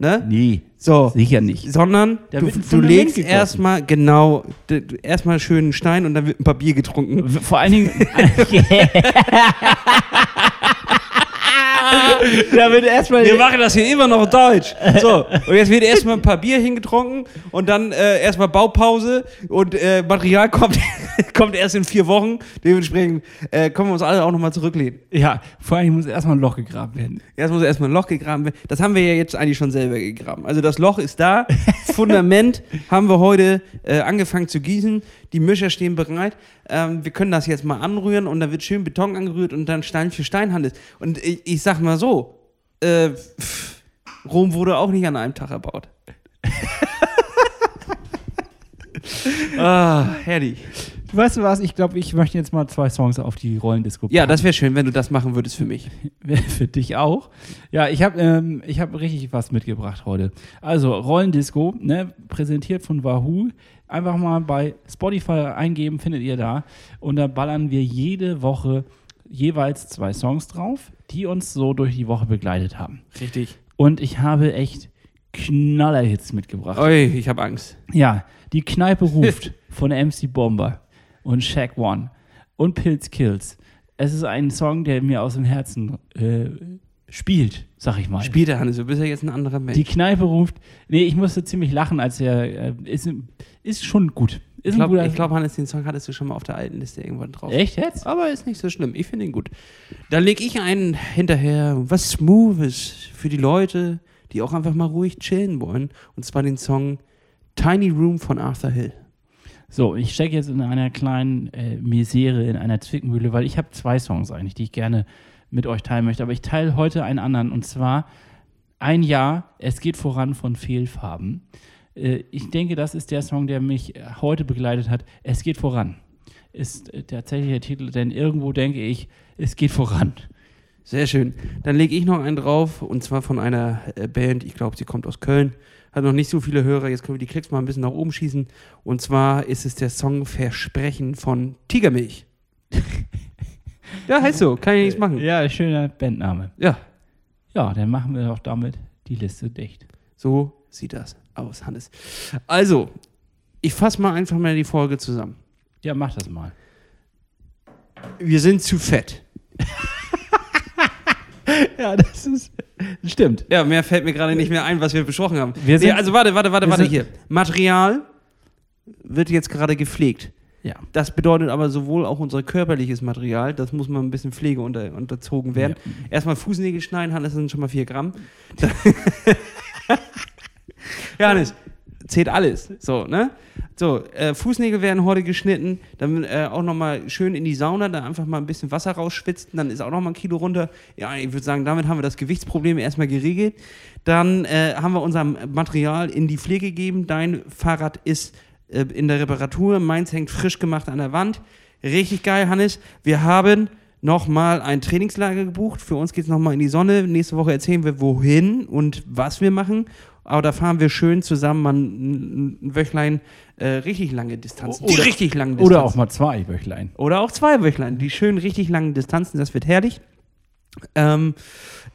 Ne?
Nee,
So.
sicher nicht.
Sondern
Da
du, du legst erstmal, genau, erstmal schön einen Stein und dann wird ein Papier getrunken.
Vor allen Dingen. [laughs] [laughs] [laughs] da wird erstmal.
Wir machen das hier immer noch deutsch. [laughs] So, und jetzt wird erstmal ein paar Bier hingetrunken und dann äh, erstmal Baupause und äh, Material kommt, [laughs] kommt erst in vier Wochen. Dementsprechend äh, können wir uns alle auch nochmal zurücklehnen.
Ja, vor Dingen muss erstmal ein Loch gegraben werden.
Erst muss erstmal ein Loch gegraben werden. Das haben wir ja jetzt eigentlich schon selber gegraben. Also das Loch ist da. Fundament haben wir heute äh, angefangen zu gießen. Die Mischer stehen bereit. Ähm, wir können das jetzt mal anrühren und dann wird schön Beton angerührt und dann Stein für Stein handelt. Und ich, ich sag mal so, äh, pff, Rom wurde auch nicht an einem Tag erbaut. [laughs] ah, herrlich.
Weißt du was? Ich glaube, ich möchte jetzt mal zwei Songs auf die Rollendisco
Ja, das wäre schön, wenn du das machen würdest für mich. [laughs]
Für dich auch. Ja, ich habe ähm, ich hab richtig was mitgebracht heute. Also, Rollendisco, ne, präsentiert von Wahoo. Einfach mal bei Spotify eingeben, findet ihr da. Und da ballern wir jede Woche jeweils zwei Songs drauf, die uns so durch die Woche begleitet haben.
Richtig.
Und ich habe echt Knallerhits mitgebracht.
Oi, ich habe Angst.
Ja, die Kneipe ruft [laughs] von MC Bomber und Shaq One und Pilz Kills. Es ist ein Song, der mir aus dem Herzen äh, spielt, sag ich mal.
Spielt der Hannes, du bist ja jetzt ein anderer Mensch.
Die Kneipe ruft. Nee, ich musste ziemlich lachen, als er. Äh, ist, ist schon gut. Ist
Ich glaube, glaub, Hannes, den Song hattest du schon mal auf der alten Liste irgendwann drauf.
Echt jetzt?
Aber ist nicht so schlimm. Ich finde ihn gut. Dann lege ich einen hinterher, was Smoothes für die Leute, die auch einfach mal ruhig chillen wollen. Und zwar den Song Tiny Room von Arthur Hill.
So, ich stecke jetzt in einer kleinen äh, Misere, in einer Zwickmühle, weil ich habe zwei Songs eigentlich, die ich gerne mit euch teilen möchte. Aber ich teile heute einen anderen und zwar ein Jahr, es geht voran von Fehlfarben. Äh, ich denke, das ist der Song, der mich heute begleitet hat. Es geht voran. Ist äh, tatsächlich der Titel, denn irgendwo denke ich, es geht voran.
Sehr schön. Dann lege ich noch einen drauf und zwar von einer äh, Band, ich glaube, sie kommt aus Köln. Hat noch nicht so viele Hörer, jetzt können wir die Klicks mal ein bisschen nach oben schießen. Und zwar ist es der Song Versprechen von Tigermilch. [laughs] ja, heißt so, kann ich nichts machen.
Ja, schöner Bandname.
Ja,
Ja, dann machen wir doch damit die Liste dicht.
so sieht das aus, Hannes. Also, ich fasse mal einfach mal die Folge zusammen.
Ja, mach das mal.
Wir sind zu fett. [laughs]
Ja, das ist. Stimmt.
Ja, mehr fällt mir gerade nicht mehr ein, was wir besprochen haben.
Wir
nee, also warte, warte, warte, warte hier. Material wird jetzt gerade gepflegt.
Ja.
Das bedeutet aber sowohl auch unser körperliches Material, das muss mal ein bisschen Pflege unter, unterzogen werden. Erstmal Fußnägel schneiden, Hannes, das sind schon mal 4 Gramm. ja, [laughs] Hannes, zählt alles. So, ne? So, äh, Fußnägel werden heute geschnitten, dann äh, auch nochmal schön in die Sauna, da einfach mal ein bisschen Wasser rausschwitzen, dann ist auch nochmal ein Kilo runter. Ja, ich würde sagen, damit haben wir das Gewichtsproblem erstmal geregelt. Dann äh, haben wir unser Material in die Pflege gegeben. Dein Fahrrad ist äh, in der Reparatur, meins hängt frisch gemacht an der Wand. Richtig geil, Hannes. Wir haben nochmal ein Trainingslager gebucht. Für uns geht es nochmal in die Sonne. Nächste Woche erzählen wir, wohin und was wir machen. Aber da fahren wir schön zusammen mal ein, ein Wöchlein äh, richtig lange Distanzen.
Oder-
die richtig langen Distanzen.
Oder auch mal zwei Wöchlein.
Oder auch zwei Wöchlein. Die schönen, richtig langen Distanzen, das wird herrlich. Ähm,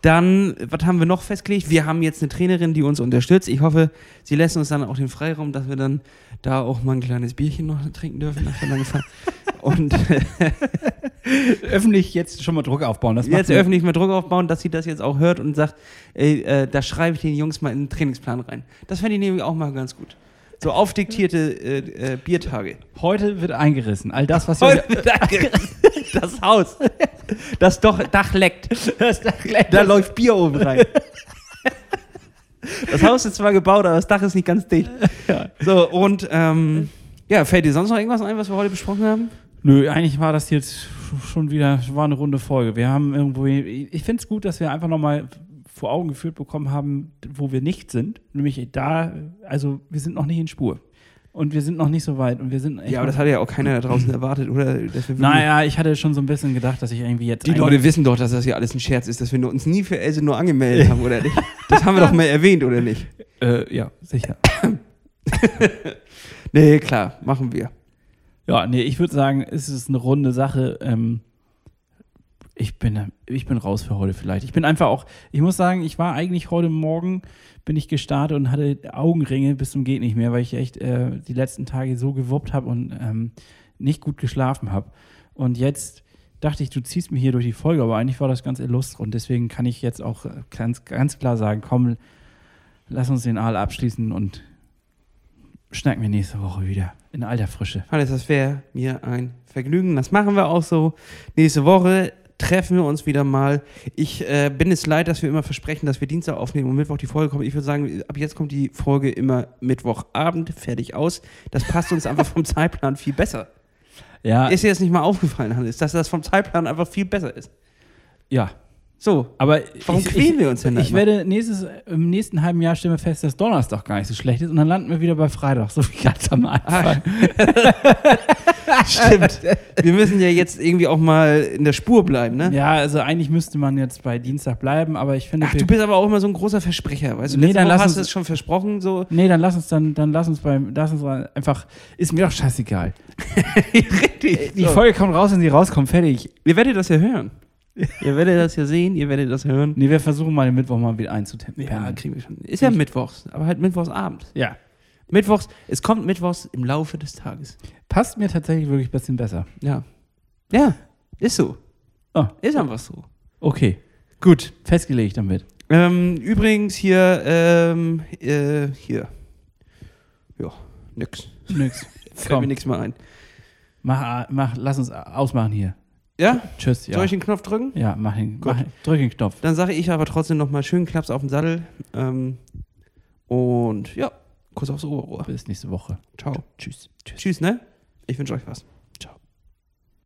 dann, was haben wir noch festgelegt? Wir haben jetzt eine Trainerin, die uns unterstützt. Ich hoffe, sie lässt uns dann auch den Freiraum, dass wir dann da auch mal ein kleines Bierchen noch trinken dürfen nach der langen Fahrt. [laughs] Und [laughs]
Öffentlich jetzt schon mal Druck aufbauen.
Jetzt öffentlich mal Druck aufbauen, dass sie das jetzt auch hört und sagt, ey, äh, da schreibe ich den Jungs mal in den Trainingsplan rein. Das fände ich nämlich auch mal ganz gut. So aufdiktierte äh, äh, Biertage.
Heute wird eingerissen. All das, was
Heute
wir.
wird [laughs] angerissen. Das Haus. Das doch, Dach leckt.
Das Dach leckt.
Da läuft Bier oben rein. Das Haus ist zwar gebaut, aber das Dach ist nicht ganz dicht. So, und ähm, ja, fällt dir sonst noch irgendwas ein, was wir heute besprochen haben?
Nö, eigentlich war das jetzt schon wieder, war eine runde Folge. Wir haben irgendwo, ich finde es gut, dass wir einfach nochmal vor Augen geführt bekommen haben, wo wir nicht sind. Nämlich da, also wir sind noch nicht in Spur. Und wir sind noch nicht so weit. Und wir sind
Ja, aber das hatte ja auch keiner da draußen erwartet, oder?
Naja, ich hatte schon so ein bisschen gedacht, dass ich irgendwie jetzt.
Die Leute wissen doch, dass das hier alles ein Scherz ist, dass wir uns nie für Else nur angemeldet [laughs] haben, oder nicht? Das haben wir doch mal erwähnt, oder nicht?
Äh, ja, sicher. [laughs]
Nee, klar, machen wir.
Ja, nee, ich würde sagen, es ist eine runde Sache. Ähm, ich, bin, ich bin raus für heute vielleicht. Ich bin einfach auch, ich muss sagen, ich war eigentlich heute Morgen, bin ich gestartet und hatte Augenringe bis zum geht nicht mehr, weil ich echt äh, die letzten Tage so gewuppt habe und ähm, nicht gut geschlafen habe. Und jetzt dachte ich, du ziehst mich hier durch die Folge, aber eigentlich war das ganz illustr und deswegen kann ich jetzt auch ganz, ganz klar sagen, komm, lass uns den Aal abschließen und schnacken wir nächste Woche wieder in alter Frische.
Hannes, das wäre mir ein Vergnügen. Das machen wir auch so. Nächste Woche treffen wir uns wieder mal. Ich äh, bin es leid, dass wir immer versprechen, dass wir Dienstag aufnehmen und Mittwoch die Folge kommt. Ich würde sagen, ab jetzt kommt die Folge immer Mittwochabend, fertig aus. Das passt uns einfach vom [laughs] Zeitplan viel besser.
Ja,
Ist dir jetzt nicht mal aufgefallen, Hannes, dass das vom Zeitplan einfach viel besser ist?
ja.
So,
Aber
Warum
ich,
quälen
ich,
wir uns denn
Ich werde nächstes, im nächsten halben Jahr stellen wir fest, dass Donnerstag gar nicht so schlecht ist und dann landen wir wieder bei Freitag, so wie ganz am Anfang. [laughs] [laughs]
stimmt. wir müssen ja jetzt irgendwie auch mal in der Spur bleiben, ne?
Ja, also eigentlich müsste man jetzt bei Dienstag bleiben, aber ich finde.
Ach, du bist aber auch immer so ein großer Versprecher, weißt du?
Nee, dann
Woche
lass
hast
uns-
es schon versprochen, so.
nee, dann lass uns dann, dann lass uns beim, lass uns einfach, ist mir doch scheißegal. [laughs]
Richtig.
Die Folge kommt raus, wenn sie rauskommt, fertig.
Ihr werdet das ja hören. ihr werdet das ja sehen, ihr werdet das hören.
Nee, wir versuchen mal den Mittwoch mal wieder einzutippen.
Ja, kriegen wir schon. Ist ja mittwochs, aber halt mittwochsabend.
ja.
Mittwochs, es kommt mittwochs im Laufe des Tages.
Passt mir tatsächlich wirklich ein bisschen besser.
Ja. Ja, ist so.
Oh,
Ist einfach so.
okay.
Gut.
Festgelegt damit.
Ähm, übrigens hier, ähm, äh, hier. Ja, nix.
Nix. [laughs]
Fällt mir nichts mehr ein.
mach, mach, lass uns ausmachen hier.
Ja?
Tschüss. Ja,
Soll ich den Knopf drücken?
ja mach ihn. Mach, drück den Knopf.
Dann sage ich aber trotzdem nochmal schönen Klaps auf den Sattel. Ähm, und ja, Kuss aufs Oberrohr.
Bis nächste Woche.
Ciao.
Tschüss. Tschüss.
Tschüss, ne? Ich wünsche euch was.